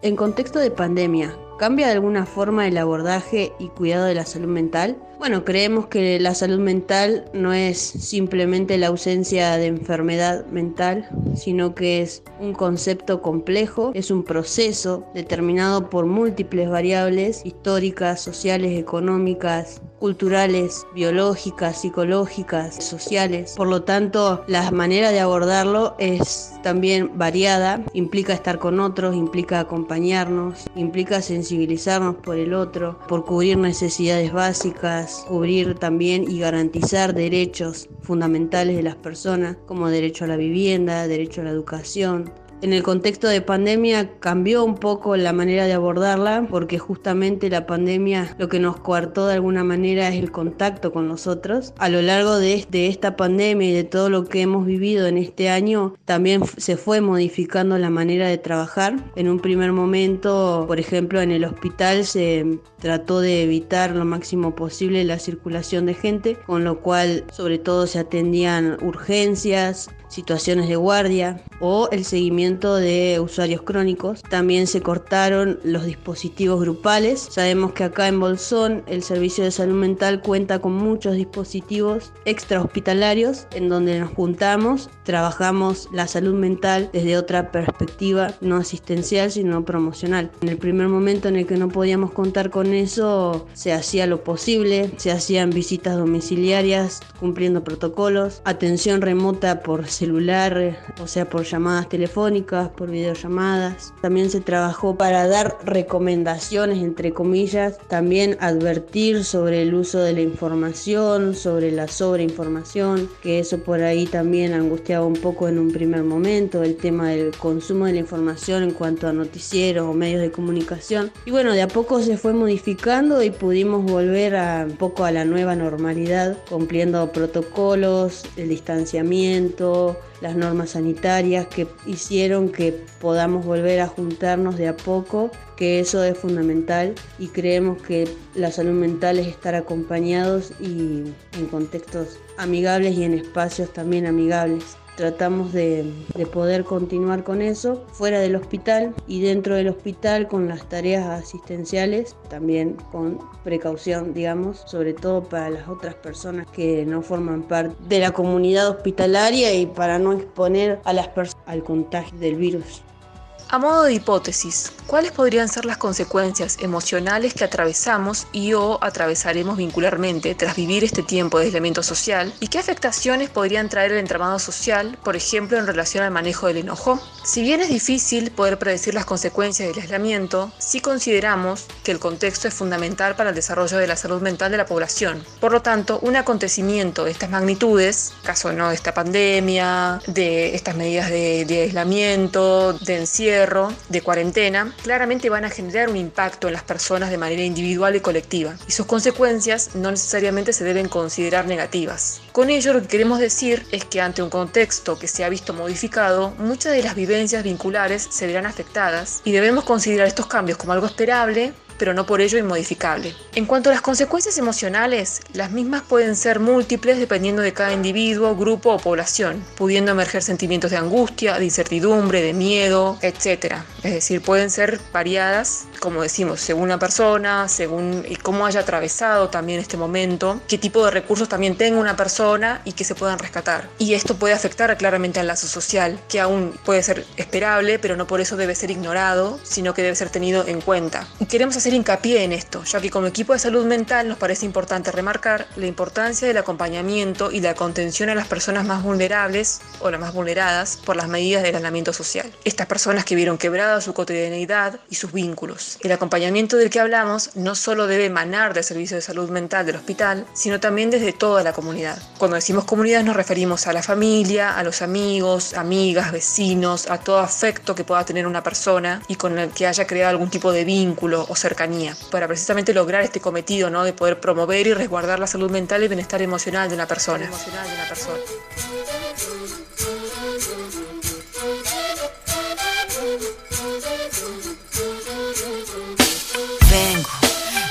En contexto de pandemia, ¿cambia de alguna forma el abordaje y cuidado de la salud mental? Bueno, creemos que la salud mental no es simplemente la ausencia de enfermedad mental, sino que es un concepto complejo, es un proceso determinado por múltiples variables históricas, sociales, económicas, culturales, biológicas, psicológicas, sociales. Por lo tanto, la manera de abordarlo es también variada, implica estar con otros, implica acompañarnos, implica sensibilizarnos por el otro, por cubrir necesidades básicas, cubrir también y garantizar derechos fundamentales de las personas, como derecho a la vivienda, derecho a la educación, en el contexto de pandemia cambió un poco la manera de abordarla porque justamente la pandemia lo que nos coartó de alguna manera es el contacto con nosotros. A lo largo de, esta pandemia y de todo lo que hemos vivido en este año también se fue modificando la manera de trabajar. En un primer momento, por ejemplo, en el hospital se trató de evitar lo máximo posible la circulación de gente, con lo cual sobre todo se atendían urgencias, situaciones de guardia o el seguimiento de usuarios crónicos. También se cortaron los dispositivos grupales. Sabemos que acá en Bolsón el Servicio de Salud Mental cuenta con muchos dispositivos extrahospitalarios en donde nos juntamos, trabajamos la salud mental desde otra perspectiva no asistencial sino promocional. En el primer momento en el que no podíamos contar con eso se hacía lo posible, se hacían visitas domiciliarias cumpliendo protocolos, atención remota por celular, o sea, por llamadas telefónicas, por videollamadas. También se trabajó para dar recomendaciones, entre comillas, también advertir sobre el uso de la información, sobre la sobreinformación, que eso por ahí también angustiaba un poco en un primer momento, el tema del consumo de la información en cuanto a noticieros o medios de comunicación. Y bueno, de a poco se fue modificando y pudimos volver a un poco a la nueva normalidad, cumpliendo protocolos, el distanciamiento, las normas sanitarias que hicieron que podamos volver a juntarnos de a poco, que eso es fundamental y creemos que la salud mental es estar acompañados y en contextos amigables y en espacios también amigables. Tratamos de, poder continuar con eso fuera del hospital y dentro del hospital con las tareas asistenciales, también con precaución, digamos, sobre todo para las otras personas que no forman parte de la comunidad hospitalaria y para no exponer a las personas al contagio del virus. A modo de hipótesis, ¿cuáles podrían ser las consecuencias emocionales que atravesamos y o atravesaremos vincularmente tras vivir este tiempo de aislamiento social? ¿Y qué afectaciones podrían traer el entramado social, por ejemplo, en relación al manejo del enojo? Si bien es difícil poder predecir las consecuencias del aislamiento, sí consideramos que el contexto es fundamental para el desarrollo de la salud mental de la población. Por lo tanto, un acontecimiento de estas magnitudes, caso no de esta pandemia, de estas medidas de, de aislamiento, de encierro, de cuarentena, claramente van a generar un impacto en las personas de manera individual y colectiva, y sus consecuencias no necesariamente se deben considerar negativas. Con ello lo que queremos decir es que ante un contexto que se ha visto modificado, muchas de las vivencias vinculares se verán afectadas y debemos considerar estos cambios como algo esperable pero no por ello inmodificable. En cuanto a las consecuencias emocionales, las mismas pueden ser múltiples dependiendo de cada individuo, grupo o población, pudiendo emerger sentimientos de angustia, de incertidumbre, de miedo, etc. Es decir, pueden ser variadas, como decimos, según la persona, según cómo haya atravesado también este momento, qué tipo de recursos también tenga una persona y que se puedan rescatar. Y esto puede afectar claramente al lazo social, que aún puede ser esperable, pero no por eso debe ser ignorado, sino que debe ser tenido en cuenta. Y queremos hacer hincapié en esto, ya que como equipo de salud mental nos parece importante remarcar la importancia del acompañamiento y la contención a las personas más vulnerables o las más vulneradas por las medidas del aislamiento social. Estas personas que vieron quebrada su cotidianidad y sus vínculos. El acompañamiento del que hablamos no solo debe emanar del servicio de salud mental del hospital, sino también desde toda la comunidad. Cuando decimos comunidad nos referimos a la familia, a los amigos, amigas, vecinos, a todo afecto que pueda tener una persona y con el que haya creado algún tipo de vínculo o cercanía para precisamente lograr este cometido ¿no? de poder promover y resguardar la salud mental y bienestar emocional de una persona.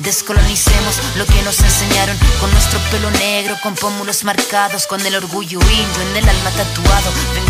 Descolonicemos lo que nos enseñaron con nuestro pelo negro, con pómulos marcados, con el orgullo indio en el alma tatuado.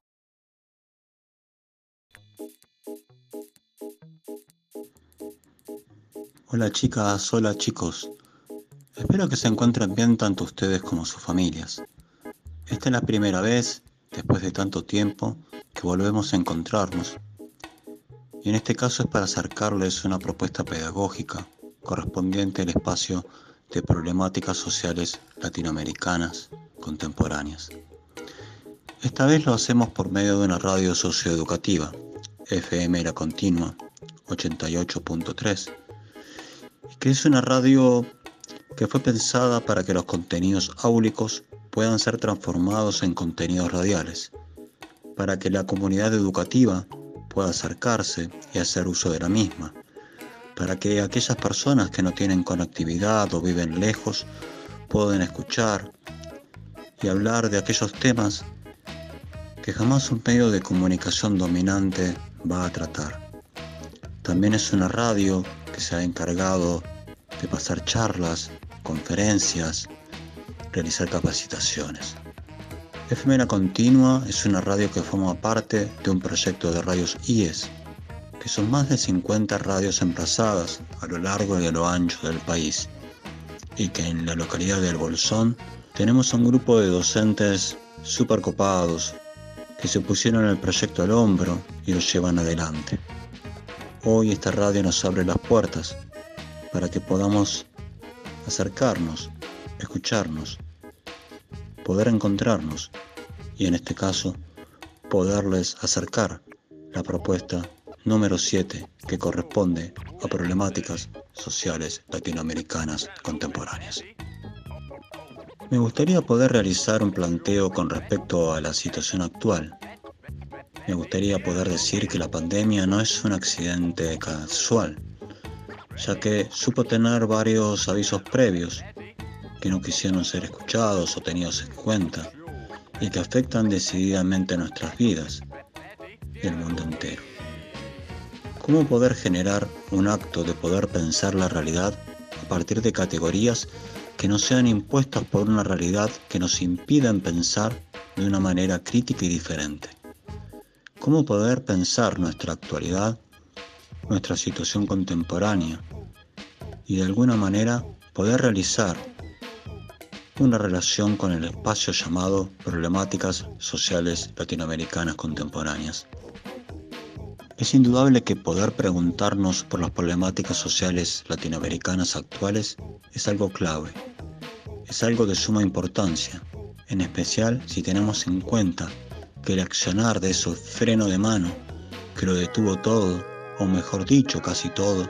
Hola chicas, hola chicos. Espero que se encuentren bien tanto ustedes como sus familias. Esta es la primera vez, después de tanto tiempo, que volvemos a encontrarnos. Y en este caso es para acercarles una propuesta pedagógica correspondiente al espacio de problemáticas sociales latinoamericanas contemporáneas. Esta vez lo hacemos por medio de una radio socioeducativa, FM La Continua 88.3 que es una radio que fue pensada para que los contenidos áulicos puedan ser transformados en contenidos radiales, para que la comunidad educativa pueda acercarse y hacer uso de la misma, para que aquellas personas que no tienen conectividad o viven lejos puedan escuchar y hablar de aquellos temas que jamás un medio de comunicación dominante va a tratar. También es una radio que se ha encargado de pasar charlas, conferencias, realizar capacitaciones. FMNA Continua es una radio que forma parte de un proyecto de radios IES, que son más de 50 radios emplazadas a lo largo y a lo ancho del país, y que en la localidad del Bolsón tenemos un grupo de docentes super copados que se pusieron el proyecto al hombro y lo llevan adelante. Hoy esta radio nos abre las puertas para que podamos acercarnos, escucharnos, poder encontrarnos y en este caso poderles acercar la propuesta número 7 que corresponde a problemáticas sociales latinoamericanas contemporáneas. Me gustaría poder realizar un planteo con respecto a la situación actual. Me gustaría poder decir que la pandemia no es un accidente casual, ya que supo tener varios avisos previos que no quisieron ser escuchados o tenidos en cuenta y que afectan decididamente nuestras vidas y el mundo entero. ¿Cómo poder generar un acto de poder pensar la realidad a partir de categorías que no sean impuestas por una realidad que nos impidan pensar de una manera crítica y diferente? ¿Cómo poder pensar nuestra actualidad nuestra situación contemporánea y de alguna manera poder realizar una relación con el espacio llamado Problemáticas Sociales Latinoamericanas Contemporáneas. Es indudable que poder preguntarnos por las problemáticas sociales latinoamericanas actuales es algo clave, es algo de suma importancia, en especial si tenemos en cuenta que el accionar de esos freno de mano que lo detuvo todo o mejor dicho, casi todo.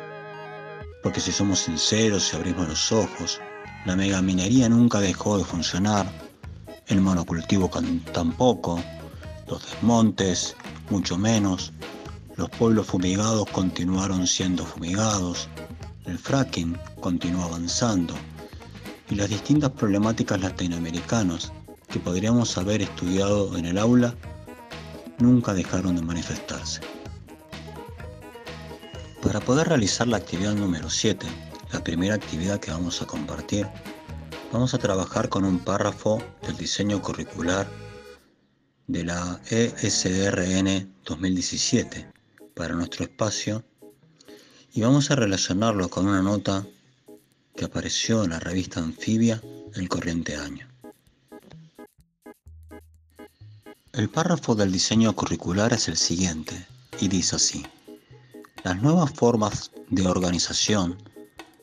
Porque si somos sinceros y abrimos los ojos, la megaminería nunca dejó de funcionar, el monocultivo tampoco, los desmontes mucho menos, los pueblos fumigados continuaron siendo fumigados, el fracking continuó avanzando. Y las distintas problemáticas latinoamericanas que podríamos haber estudiado en el aula nunca dejaron de manifestarse. Para poder realizar la actividad número 7, la primera actividad que vamos a compartir, vamos a trabajar con un párrafo del diseño curricular de la ESRN 2017 para nuestro espacio y vamos a relacionarlo con una nota que apareció en la revista Anfibia el corriente año. El párrafo del diseño curricular es el siguiente y dice así. Las nuevas formas de organización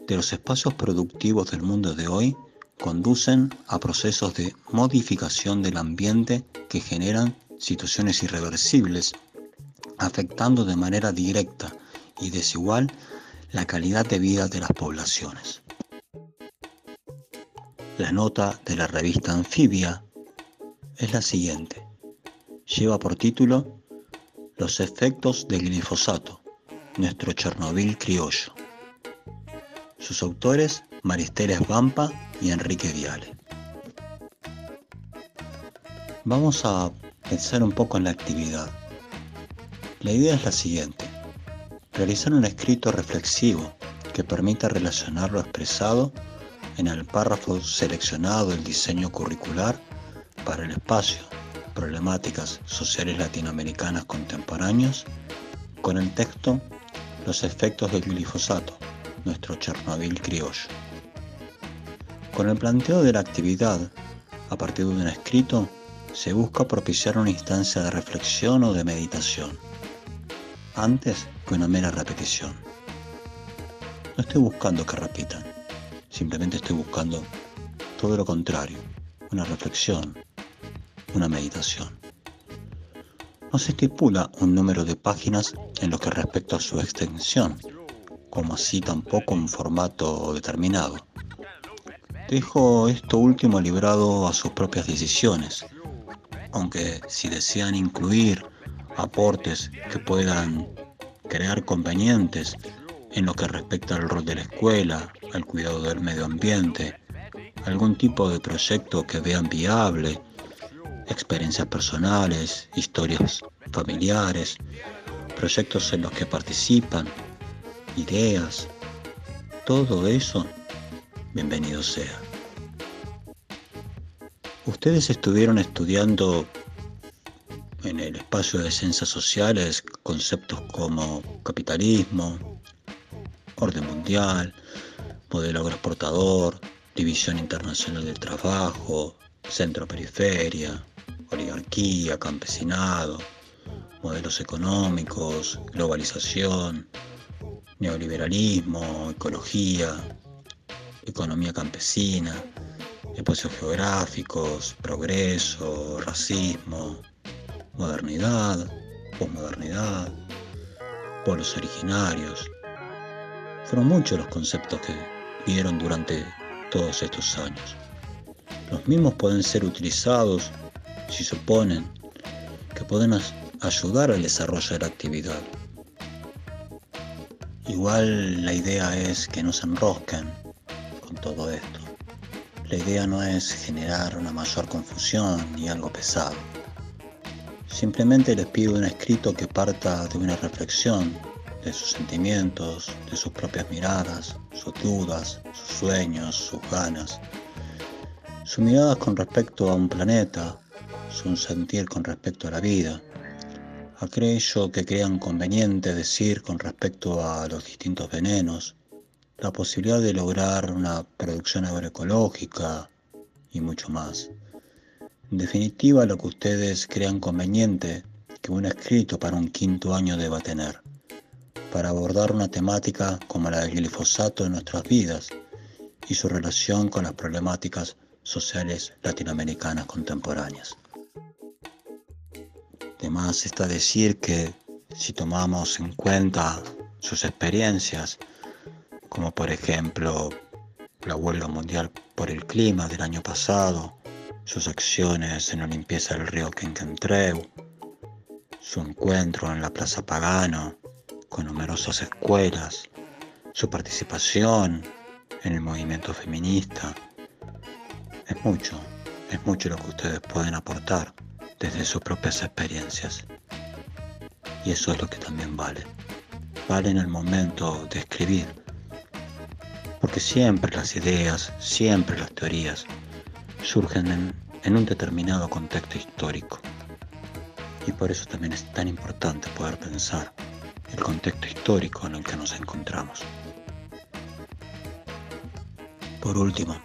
de los espacios productivos del mundo de hoy conducen a procesos de modificación del ambiente que generan situaciones irreversibles, afectando de manera directa y desigual la calidad de vida de las poblaciones. La nota de la revista Anfibia es la siguiente. Lleva por título Los efectos del glifosato nuestro Chernobyl criollo. Sus autores, Maristela Vampa y Enrique Viale. Vamos a pensar un poco en la actividad. La idea es la siguiente. Realizar un escrito reflexivo que permita relacionar lo expresado en el párrafo seleccionado del diseño curricular para el espacio, problemáticas sociales latinoamericanas contemporáneos, con el texto Los efectos del glifosato, nuestro Chernobyl criollo. Con el planteo de la actividad, a partir de un escrito, se busca propiciar una instancia de reflexión o de meditación, antes que una mera repetición. No estoy buscando que repitan, simplemente estoy buscando todo lo contrario, una reflexión, una meditación. No se estipula un número de páginas en lo que respecta a su extensión, como así tampoco un formato determinado. Dejo esto último librado a sus propias decisiones, aunque si desean incluir aportes que puedan crear convenientes en lo que respecta al rol de la escuela, al cuidado del medio ambiente, algún tipo de proyecto que vean viable, experiencias personales, historias familiares, proyectos en los que participan, ideas, todo eso, bienvenido sea. Ustedes estuvieron estudiando en el espacio de ciencias sociales conceptos como capitalismo, orden mundial, modelo agroexportador, división internacional del trabajo, centro-periferia, oligarquía, campesinado, modelos económicos, globalización, neoliberalismo, ecología, economía campesina, espacios geográficos, progreso, racismo, modernidad, posmodernidad, pueblos originarios. Fueron muchos los conceptos que vieron durante todos estos años. Los mismos pueden ser utilizados si suponen que pueden ayudar al desarrollo de la actividad. Igual la idea es que no se enrosquen con todo esto. La idea no es generar una mayor confusión ni algo pesado. Simplemente les pido un escrito que parta de una reflexión de sus sentimientos, de sus propias miradas, sus dudas, sus sueños, sus ganas, sus miradas con respecto a un planeta, su sentir con respecto a la vida, aquello que crean conveniente decir con respecto a los distintos venenos, la posibilidad de lograr una producción agroecológica y mucho más. En definitiva, lo que ustedes crean conveniente que un escrito para un quinto año deba tener, para abordar una temática como la del glifosato en nuestras vidas y su relación con las problemáticas sociales latinoamericanas contemporáneas. Además está decir que si tomamos en cuenta sus experiencias, como por ejemplo la huelga mundial por el clima del año pasado, sus acciones en la limpieza del río Quenquentreu, su encuentro en la Plaza Pagano con numerosas escuelas, su participación en el movimiento feminista. Es mucho, es mucho lo que ustedes pueden aportar desde sus propias experiencias. Y eso es lo que también vale. Vale en el momento de escribir porque siempre las ideas, siempre las teorías surgen en, un determinado contexto histórico. Y por eso también es tan importante poder pensar el contexto histórico en el que nos encontramos. Por último,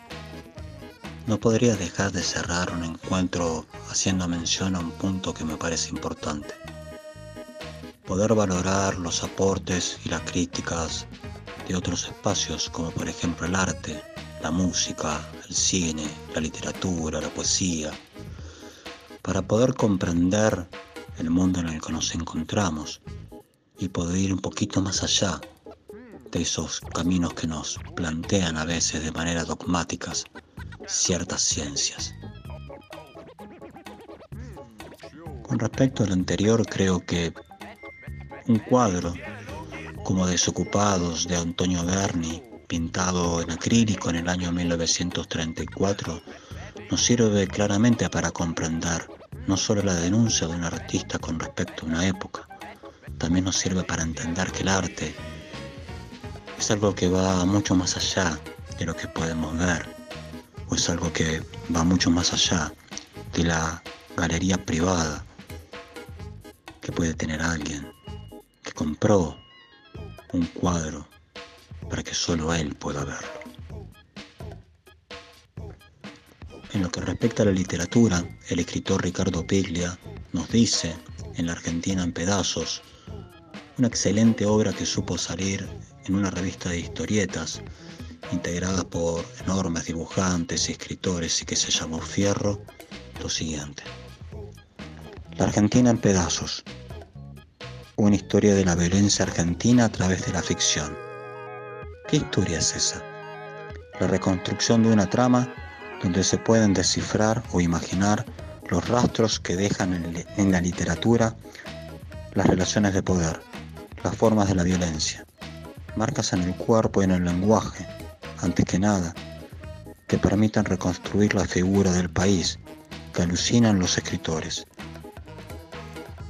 no podría dejar de cerrar un encuentro haciendo mención a un punto que me parece importante. Poder valorar los aportes y las críticas de otros espacios como por ejemplo el arte, la música, el cine, la literatura, la poesía, para poder comprender el mundo en el que nos encontramos y poder ir un poquito más allá de esos caminos que nos plantean a veces de manera dogmáticas ciertas ciencias. Con respecto a lo anterior, creo que un cuadro como Desocupados de Antonio Berni, pintado en acrílico en el año 1934, nos sirve claramente para comprender no solo la denuncia de un artista con respecto a una época, también nos sirve para entender que el arte es algo que va mucho más allá de lo que podemos ver, o es algo que va mucho más allá de la galería privada que puede tener alguien que compró un cuadro para que solo él pueda verlo. En lo que respecta a la literatura, el escritor Ricardo Piglia nos dice, en la Argentina en pedazos, una excelente obra que supo salir en una revista de historietas, integrada por enormes dibujantes y escritores y que se llamó Fierro, lo siguiente. La Argentina en pedazos. Una historia de la violencia argentina a través de la ficción. ¿Qué historia es esa? La reconstrucción de una trama donde se pueden descifrar o imaginar los rastros que dejan en la literatura las relaciones de poder, las formas de la violencia, marcas en el cuerpo y en el lenguaje, antes que nada, que permitan reconstruir la figura del país que alucinan los escritores.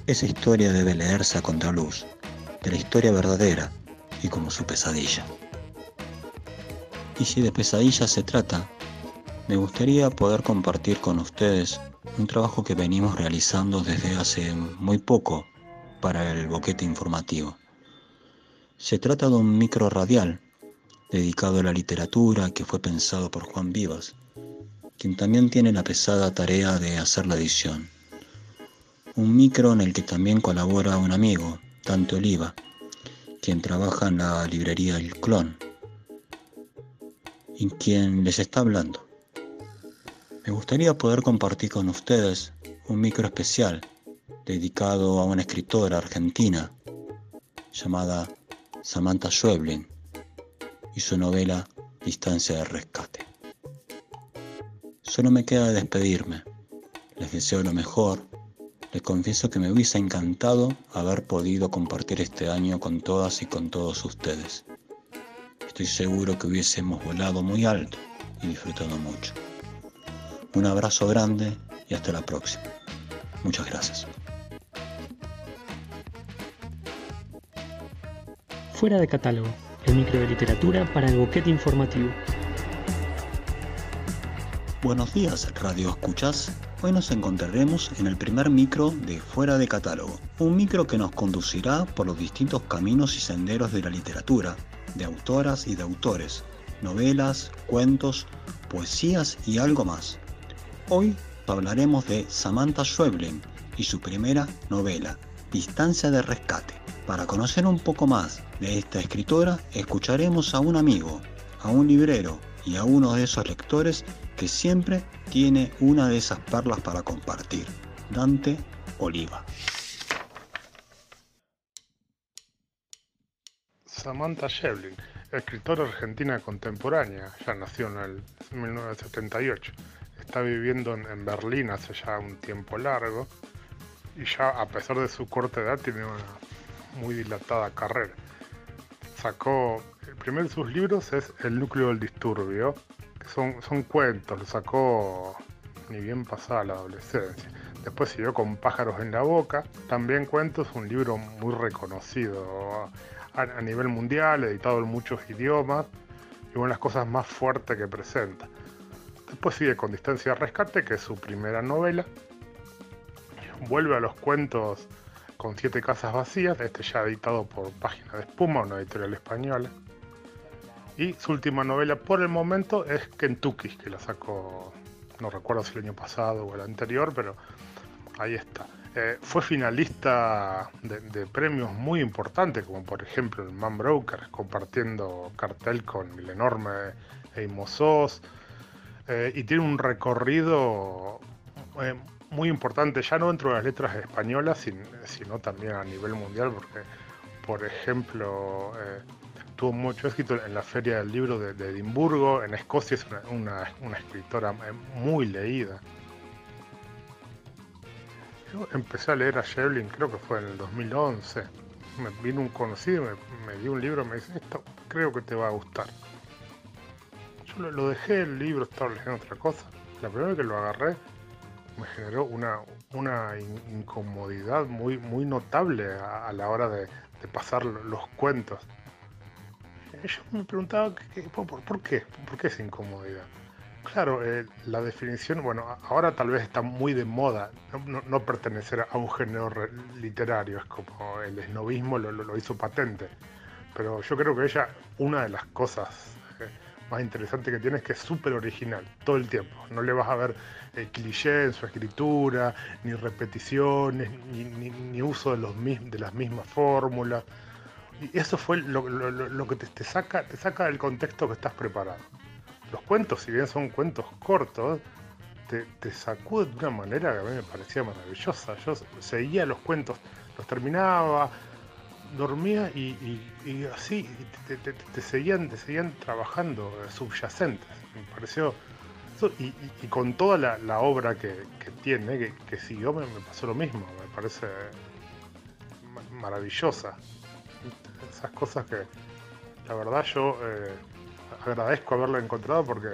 Esa historia debe leerse a contraluz de la historia verdadera y como su pesadilla. Y si de pesadilla se trata, me gustaría poder compartir con ustedes un trabajo que venimos realizando desde hace muy poco para el boquete informativo. Se trata de un micro radial dedicado a la literatura que fue pensado por Juan Vivas, quien también tiene la pesada tarea de hacer la edición. Un micro en el que también colabora un amigo, Tanto Oliva, quien trabaja en la librería El Clon, y quien les está hablando. Me gustaría poder compartir con ustedes un micro especial dedicado a una escritora argentina llamada Samantha Schweblin y su novela Distancia de Rescate. Solo me queda despedirme. Les deseo lo mejor. Les confieso que me hubiese encantado haber podido compartir este año con todas y con todos ustedes. Estoy seguro que hubiésemos volado muy alto y disfrutado mucho. Un abrazo grande y hasta la próxima. Muchas gracias. Fuera de catálogo, el micro de literatura para el boquete informativo. Buenos días, Radio Escuchas. Hoy nos encontraremos en el primer micro de Fuera de Catálogo, un micro que nos conducirá por los distintos caminos y senderos de la literatura, de autoras y de autores, novelas, cuentos, poesías y algo más. Hoy hablaremos de Samantha Schweblin y su primera novela, Distancia de Rescate. Para conocer un poco más de esta escritora, escucharemos a un amigo, a un librero y a uno de esos lectores que siempre tiene una de esas perlas para compartir, Dante Oliva. Samantha Schweblin, escritora argentina contemporánea, ya nació en el 1978 está viviendo en, Berlín hace ya un tiempo largo y ya a pesar de su corta edad tiene una muy dilatada carrera. Sacó, el primero de sus libros es El núcleo del disturbio, que son, son cuentos, lo sacó ni bien pasada la adolescencia. Después siguió con Pájaros en la Boca, también cuentos, un libro muy reconocido a, a nivel mundial, editado en muchos idiomas y una de las cosas más fuertes que presenta. Después sigue con Distancia de Rescate, que es su primera novela. Vuelve a los cuentos con Siete Casas Vacías, este ya editado por Página de Espuma, una editorial española. Y su última novela por el momento es Kentucky, que la sacó, no recuerdo si el año pasado o el anterior, pero ahí está. Eh, fue finalista de, premios muy importantes, como por ejemplo el Man Broker, compartiendo cartel con el enorme Amos Oz, eh, y tiene un recorrido eh, muy importante, ya no dentro de las letras españolas, sino también a nivel mundial, porque, por ejemplo, eh, tuvo mucho éxito en la Feria del Libro de, Edimburgo, en Escocia es una, escritora muy leída. Yo empecé a leer a Shevlin, creo que fue en el 2011. Me vino un conocido, me, me dio un libro, me dice, esto creo que te va a gustar lo, dejé el libro, estaba leyendo otra cosa. La primera vez que lo agarré, me generó una, una incomodidad muy, muy notable a, la hora de, pasar los cuentos. Yo me preguntaba, por, qué? ¿Por qué esa incomodidad? Claro, eh, la definición, bueno, ahora tal vez está muy de moda no, pertenecer a un género literario, es como el esnovismo lo, hizo patente, pero yo creo que ella, una de las cosas eh, más interesantes que tiene es que es súper original todo el tiempo, no le vas a ver eh, cliché en su escritura, ni repeticiones, ni, uso de, las mismas fórmulas, y eso fue lo, que te, saca, te saca del contexto que estás preparado los cuentos, si bien son cuentos cortos, te, te de una manera que a mí me parecía maravillosa. Yo seguía los cuentos, los terminaba, dormía y, así te, seguían, te seguían trabajando eh, subyacentes. Me pareció. Y, con toda la, obra que, tiene, que, siguió, me, pasó lo mismo. Me parece maravillosa. Esas cosas que, la verdad, yo. Eh, agradezco haberlo encontrado porque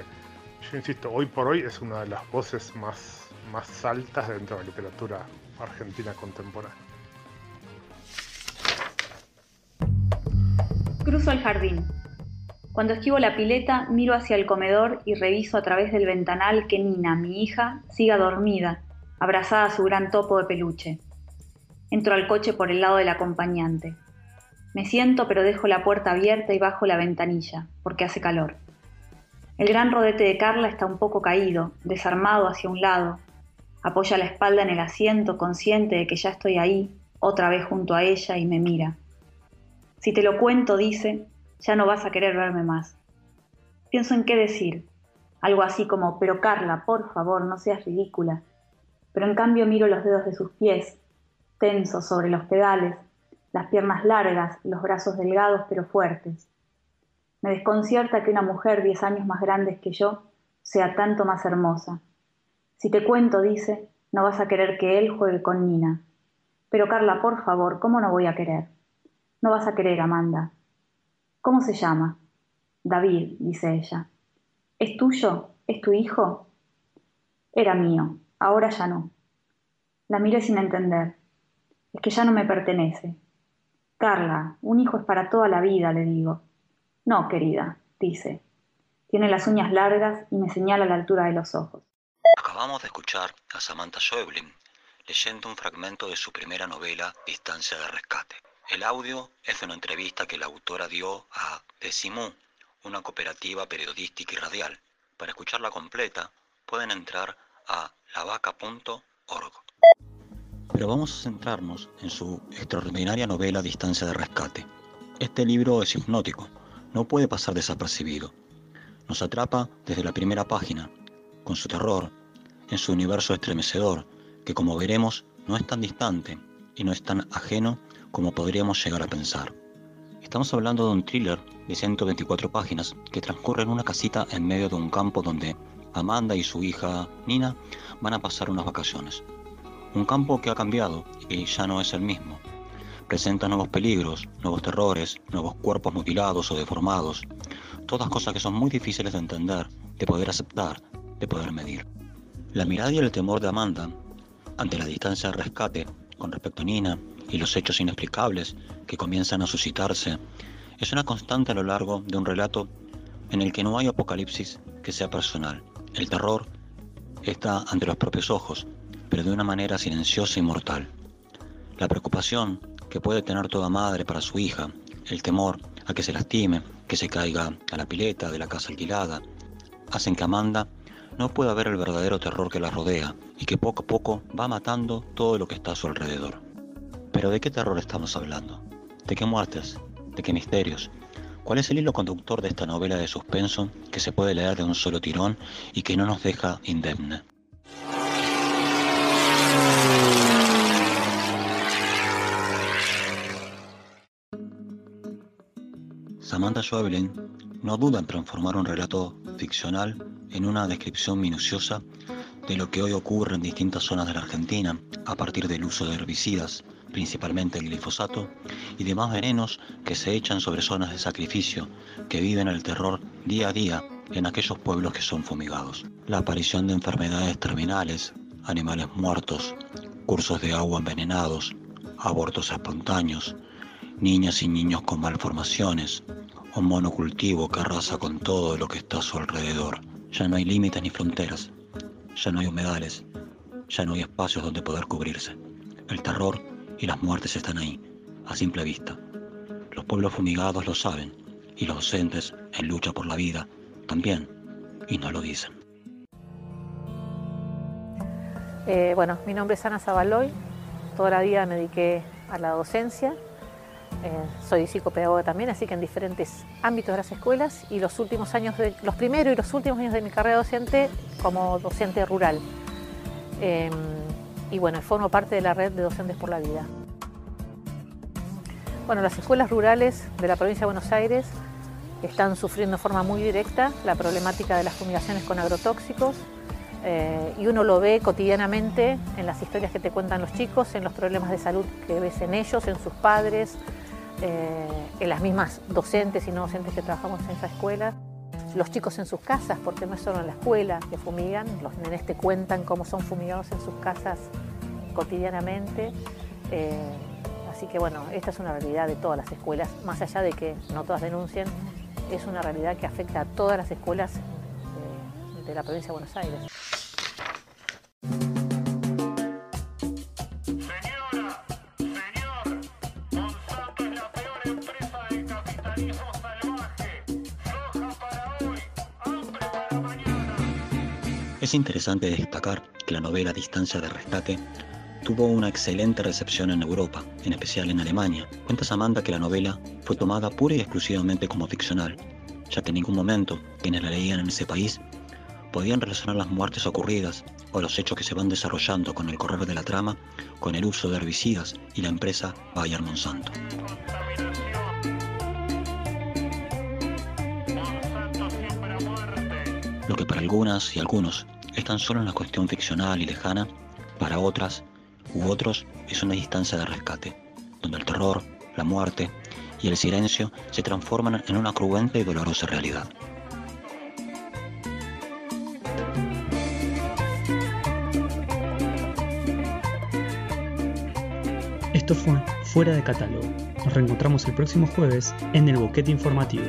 yo insisto, hoy por hoy es una de las voces más, más altas dentro de la literatura argentina contemporánea. Cruzo el jardín. Cuando esquivo la pileta, miro hacia el comedor y reviso a través del ventanal que Nina, mi hija, siga dormida, abrazada a su gran topo de peluche. Entro al coche por el lado del acompañante. Me siento pero dejo la puerta abierta y bajo la ventanilla, porque hace calor. El gran rodete de Carla está un poco caído, desarmado hacia un lado. Apoya la espalda en el asiento, consciente de que ya estoy ahí, otra vez junto a ella, y me mira. Si te lo cuento, dice, ya no vas a querer verme más. Pienso en qué decir. Algo así como, pero Carla, por favor, no seas ridícula. Pero en cambio miro los dedos de sus pies, tensos sobre los pedales, las piernas largas, los brazos delgados pero fuertes. Me desconcierta que una mujer diez años más grande que yo sea tanto más hermosa. Si te cuento, dice, no vas a querer que él juegue con Nina. Pero Carla, por favor, ¿cómo no voy a querer? No vas a querer, Amanda. ¿Cómo se llama? David, dice ella. ¿Es tuyo? ¿Es tu hijo? Era mío, ahora ya no. La miré sin entender. Es que ya no me pertenece. Carla, un hijo es para toda la vida, le digo. No, querida, dice. Tiene las uñas largas y me señala la altura de los ojos. Acabamos de escuchar a Samantha Schäublin leyendo un fragmento de su primera novela, Distancia de Rescate. El audio es de una entrevista que la autora dio a Decimú, una cooperativa periodística y radial. Para escucharla completa, pueden entrar a lavaca.org. Pero vamos a centrarnos en su extraordinaria novela Distancia de Rescate. Este libro es hipnótico, no puede pasar desapercibido. Nos atrapa desde la primera página, con su terror, en su universo estremecedor, que como veremos no es tan distante y no es tan ajeno como podríamos llegar a pensar. Estamos hablando de un thriller de 124 páginas que transcurre en una casita en medio de un campo donde Amanda y su hija Nina van a pasar unas vacaciones. Un campo que ha cambiado y ya no es el mismo. Presenta nuevos peligros, nuevos terrores, nuevos cuerpos mutilados o deformados. Todas cosas que son muy difíciles de entender, de poder aceptar, de poder medir. La mirada y el temor de Amanda ante la distancia de rescate con respecto a Nina y los hechos inexplicables que comienzan a suscitarse es una constante a lo largo de un relato en el que no hay apocalipsis que sea personal. El terror está ante los propios ojos, pero de una manera silenciosa y mortal. La preocupación que puede tener toda madre para su hija, el temor a que se lastime, que se caiga a la pileta de la casa alquilada, hacen que Amanda no pueda ver el verdadero terror que la rodea y que poco a poco va matando todo lo que está a su alrededor. Pero ¿de qué terror estamos hablando? ¿De qué muertes? ¿De qué misterios? ¿Cuál es el hilo conductor de esta novela de suspenso que se puede leer de un solo tirón y que no nos deja indemne? Samantha Schweblin no duda en transformar un relato ficcional en una descripción minuciosa de lo que hoy ocurre en distintas zonas de la Argentina a partir del uso de herbicidas, principalmente el glifosato, y demás venenos que se echan sobre zonas de sacrificio que viven el terror día a día en aquellos pueblos que son fumigados. La aparición de enfermedades terminales, animales muertos, cursos de agua envenenados, abortos espontáneos, niñas y niños con malformaciones, un monocultivo que arrasa con todo lo que está a su alrededor. Ya no hay límites ni fronteras, ya no hay humedales, ya no hay espacios donde poder cubrirse. El terror y las muertes están ahí, a simple vista. Los pueblos fumigados lo saben, y los docentes, en lucha por la vida, también, y no lo dicen. Eh, bueno, mi nombre es Ana Zabaloy, toda la vida me dediqué a la docencia, eh, soy psicopedagoga también, así que en diferentes ámbitos de las escuelas y los últimos años, de, los primeros y los últimos años de mi carrera docente como docente rural. Em, y bueno, formo parte de la red de docentes por la vida. Bueno, las escuelas rurales de la provincia de Buenos Aires están sufriendo de forma muy directa la problemática de las fumigaciones con agrotóxicos eh, y uno lo ve cotidianamente en las historias que te cuentan los chicos, en los problemas de salud que ves en ellos, en sus padres, eh, en las mismas docentes y no docentes que trabajamos en esa escuela. Los chicos en sus casas, porque no es solo en la escuela que fumigan, los nenes te cuentan cómo son fumigados en sus casas cotidianamente. Eh, así que bueno, esta es una realidad de todas las escuelas, más allá de que no todas denuncien, es una realidad que afecta a todas las escuelas de la provincia de Buenos Aires. Es interesante destacar que la novela Distancia de Rescate tuvo una excelente recepción en Europa, en especial en Alemania. Cuenta Samantha que la novela fue tomada pura y exclusivamente como ficcional, ya que en ningún momento quienes la leían en ese país podían relacionar las muertes ocurridas o los hechos que se van desarrollando con el correr de la trama con el uso de herbicidas y la empresa Bayer Monsanto. Lo que para algunas y algunos es tan solo una cuestión ficcional y lejana, para otras u otros es una distancia de rescate, donde el terror, la muerte y el silencio se transforman en una cruenta y dolorosa realidad. Esto fue Fuera de Catálogo. Nos reencontramos el próximo jueves en el Boquete Informativo.